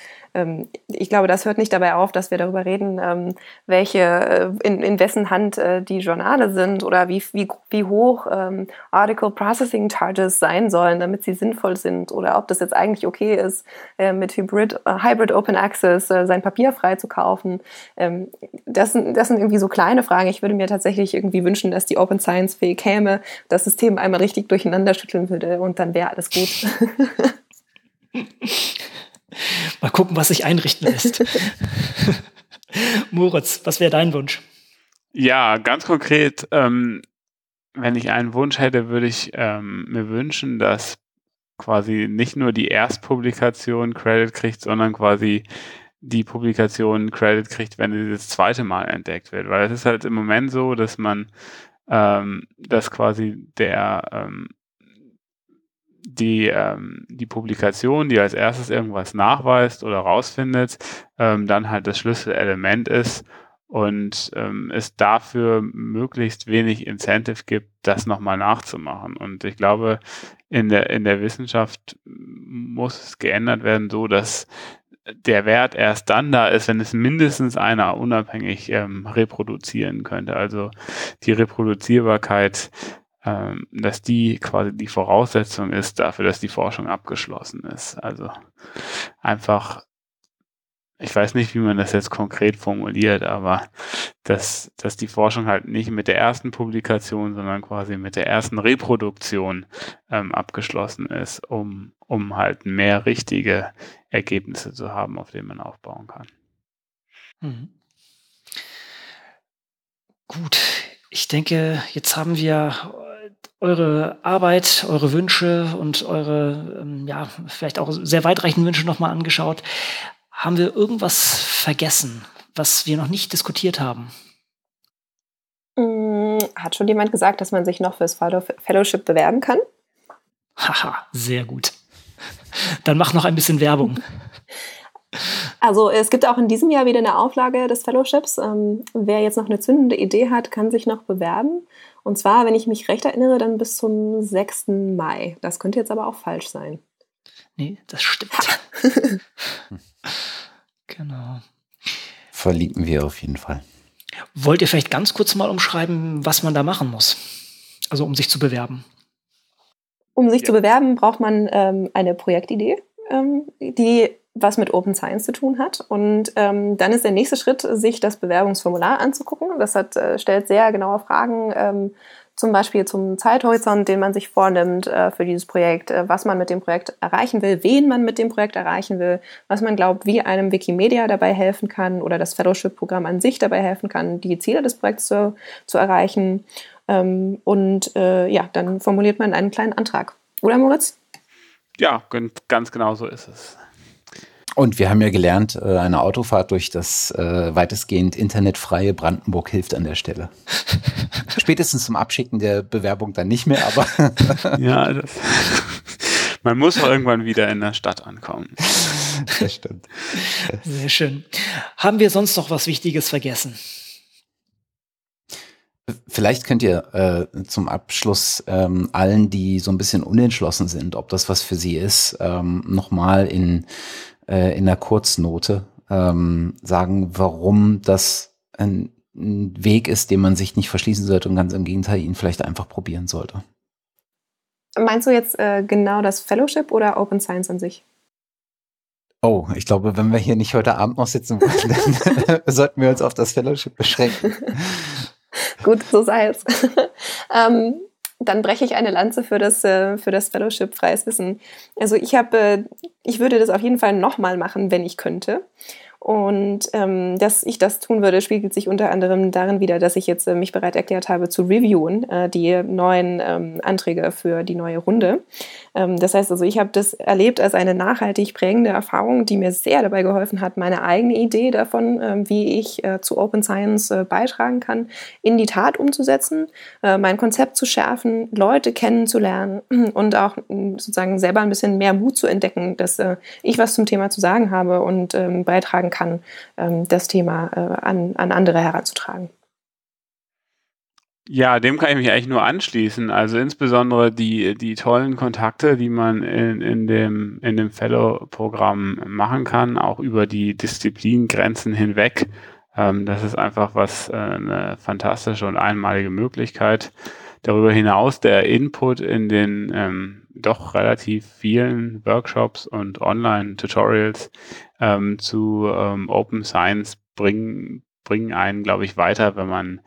ich glaube, das hört nicht dabei auf, dass wir darüber reden, ähm, welche, äh, in, in wessen Hand äh, die Journale sind oder wie, wie, wie hoch ähm, Article Processing Charges sein sollen, damit sie sinnvoll sind oder ob das jetzt eigentlich okay ist, äh, mit Hybrid, Hybrid Open Access sein Papier frei zu kaufen. Ähm, das, sind, das sind irgendwie so kleine Fragen. Ich würde mir tatsächlich irgendwie wünschen, dass die Open Science Fee käme, das System einmal richtig durcheinander schütteln würde und dann wäre alles gut. Mal gucken, was sich einrichten lässt. Moritz, was wäre dein Wunsch? Ja, ganz konkret, ähm, wenn ich einen Wunsch hätte, würde ich ähm, mir wünschen, dass quasi nicht nur die Erstpublikation Credit kriegt, sondern quasi die Publikation Credit kriegt, wenn sie das zweite Mal entdeckt wird. Weil es ist halt im Moment so, dass man, ähm, dass quasi der ähm, die, ähm, die Publikation, die als erstes irgendwas nachweist oder rausfindet, ähm, dann halt das Schlüsselelement ist und ähm, es dafür möglichst wenig Incentive gibt, das nochmal nachzumachen. Und ich glaube, in der, in der Wissenschaft muss es geändert werden, so dass der Wert erst dann da ist, wenn es mindestens einer unabhängig ähm, reproduzieren könnte. Also die Reproduzierbarkeit ähm, dass die quasi die Voraussetzung ist dafür, dass die Forschung abgeschlossen ist. Also einfach, ich weiß nicht, wie man das jetzt konkret formuliert, aber dass, dass die Forschung halt nicht mit der ersten Publikation, sondern quasi mit der ersten Reproduktion ähm, abgeschlossen ist, um, um halt mehr richtige Ergebnisse zu haben, auf denen man aufbauen kann. Mhm. Gut, ich denke, jetzt haben wir eure Arbeit, eure Wünsche und eure, ähm, ja, vielleicht auch sehr weitreichenden Wünsche nochmal angeschaut. Haben wir irgendwas vergessen, was wir noch nicht diskutiert haben? Mm, hat schon jemand gesagt, dass man sich noch fürs Fellowship bewerben kann? Haha, sehr gut. Dann mach noch ein bisschen Werbung. Also es gibt auch in diesem Jahr wieder eine Auflage des Fellowships. Ähm, wer jetzt noch eine zündende Idee hat, kann sich noch bewerben. Und zwar, wenn ich mich recht erinnere, dann bis zum 6. Mai. Das könnte jetzt aber auch falsch sein. Nee, das stimmt. genau. Verlinken wir auf jeden Fall. Wollt ihr vielleicht ganz kurz mal umschreiben, was man da machen muss? Also um sich zu bewerben. Um sich ja. zu bewerben, braucht man ähm, eine Projektidee, ähm, die was mit Open Science zu tun hat. Und ähm, dann ist der nächste Schritt, sich das Bewerbungsformular anzugucken. Das hat, äh, stellt sehr genaue Fragen, ähm, zum Beispiel zum Zeithorizont, den man sich vornimmt äh, für dieses Projekt, äh, was man mit dem Projekt erreichen will, wen man mit dem Projekt erreichen will, was man glaubt, wie einem Wikimedia dabei helfen kann oder das Fellowship-Programm an sich dabei helfen kann, die Ziele des Projekts zu, zu erreichen. Ähm, und äh, ja, dann formuliert man einen kleinen Antrag. Oder Moritz? Ja, ganz genau so ist es. Und wir haben ja gelernt, äh, eine Autofahrt durch das äh, weitestgehend internetfreie Brandenburg hilft an der Stelle. Spätestens zum Abschicken der Bewerbung dann nicht mehr, aber. ja, das, man muss auch irgendwann wieder in der Stadt ankommen. Das stimmt. Sehr schön. Haben wir sonst noch was Wichtiges vergessen? Vielleicht könnt ihr äh, zum Abschluss ähm, allen, die so ein bisschen unentschlossen sind, ob das was für sie ist, ähm, nochmal in äh, in der Kurznote ähm, sagen, warum das ein, ein Weg ist, den man sich nicht verschließen sollte und ganz im Gegenteil ihn vielleicht einfach probieren sollte. Meinst du jetzt äh, genau das Fellowship oder Open Science an sich? Oh, ich glaube, wenn wir hier nicht heute Abend noch sitzen wollen, dann sollten wir uns auf das Fellowship beschränken. Gut, so sei es. ähm, dann breche ich eine Lanze für das, äh, für das Fellowship Freies Wissen. Also ich habe, äh, ich würde das auf jeden Fall nochmal machen, wenn ich könnte. Und ähm, dass ich das tun würde, spiegelt sich unter anderem darin wieder, dass ich jetzt äh, mich bereit erklärt habe zu reviewen, äh, die neuen ähm, Anträge für die neue Runde. Ähm, das heißt also, ich habe das erlebt als eine nachhaltig prägende Erfahrung, die mir sehr dabei geholfen hat, meine eigene Idee davon, ähm, wie ich äh, zu Open Science äh, beitragen kann, in die Tat umzusetzen, äh, mein Konzept zu schärfen, Leute kennenzulernen und auch sozusagen selber ein bisschen mehr Mut zu entdecken, dass ich was zum Thema zu sagen habe und ähm, beitragen kann, das Thema an, an andere heranzutragen. Ja, dem kann ich mich eigentlich nur anschließen. Also insbesondere die, die tollen Kontakte, die man in, in dem, in dem Fellow-Programm machen kann, auch über die Disziplingrenzen hinweg. Ähm, das ist einfach was, äh, eine fantastische und einmalige Möglichkeit. Darüber hinaus der Input in den ähm, doch relativ vielen Workshops und Online-Tutorials ähm, zu ähm, Open Science bringen, bringen einen, glaube ich, weiter, wenn man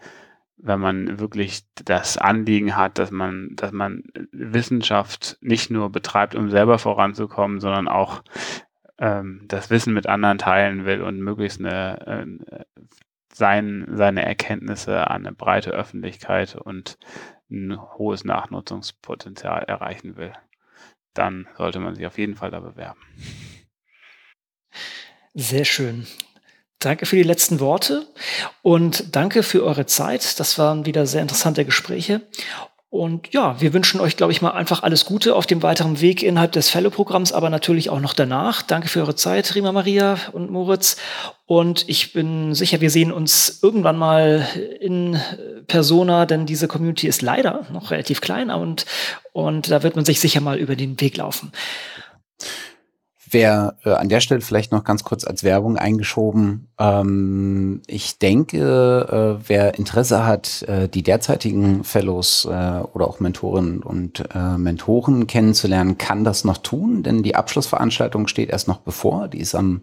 wenn man wirklich das Anliegen hat, dass man, dass man Wissenschaft nicht nur betreibt, um selber voranzukommen, sondern auch ähm, das Wissen mit anderen teilen will und möglichst eine, äh, sein, seine Erkenntnisse an eine breite Öffentlichkeit und ein hohes Nachnutzungspotenzial erreichen will, dann sollte man sich auf jeden Fall da bewerben. Sehr schön. Danke für die letzten Worte und danke für eure Zeit. Das waren wieder sehr interessante Gespräche. Und ja, wir wünschen euch, glaube ich mal, einfach alles Gute auf dem weiteren Weg innerhalb des Fellow-Programms, aber natürlich auch noch danach. Danke für eure Zeit, Rima Maria und Moritz. Und ich bin sicher, wir sehen uns irgendwann mal in Persona, denn diese Community ist leider noch relativ klein und, und da wird man sich sicher mal über den Weg laufen. Wer äh, an der Stelle vielleicht noch ganz kurz als Werbung eingeschoben. Ähm, ich denke, äh, wer Interesse hat, äh, die derzeitigen Fellows äh, oder auch Mentorinnen und äh, Mentoren kennenzulernen, kann das noch tun, denn die Abschlussveranstaltung steht erst noch bevor. Die ist am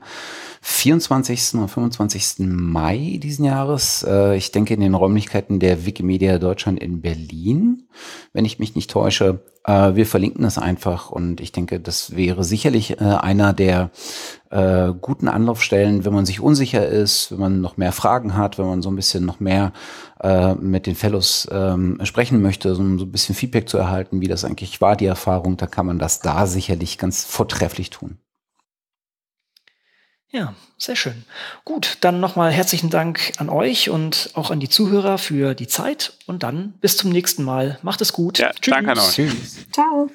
24. und 25. Mai diesen Jahres. Äh, ich denke in den Räumlichkeiten der Wikimedia Deutschland in Berlin, wenn ich mich nicht täusche. Äh, wir verlinken das einfach und ich denke, das wäre sicherlich äh, einer der äh, guten Anlaufstellen, wenn man sich unsicher ist, wenn man noch mehr Fragen hat, wenn man so ein bisschen noch mehr äh, mit den Fellows ähm, sprechen möchte, so, so ein bisschen Feedback zu erhalten, wie das eigentlich war, die Erfahrung, da kann man das da sicherlich ganz vortrefflich tun. Ja, sehr schön. Gut, dann nochmal herzlichen Dank an euch und auch an die Zuhörer für die Zeit und dann bis zum nächsten Mal. Macht es gut. Ja, Tschüss. Danke an euch. Tschüss. Ciao.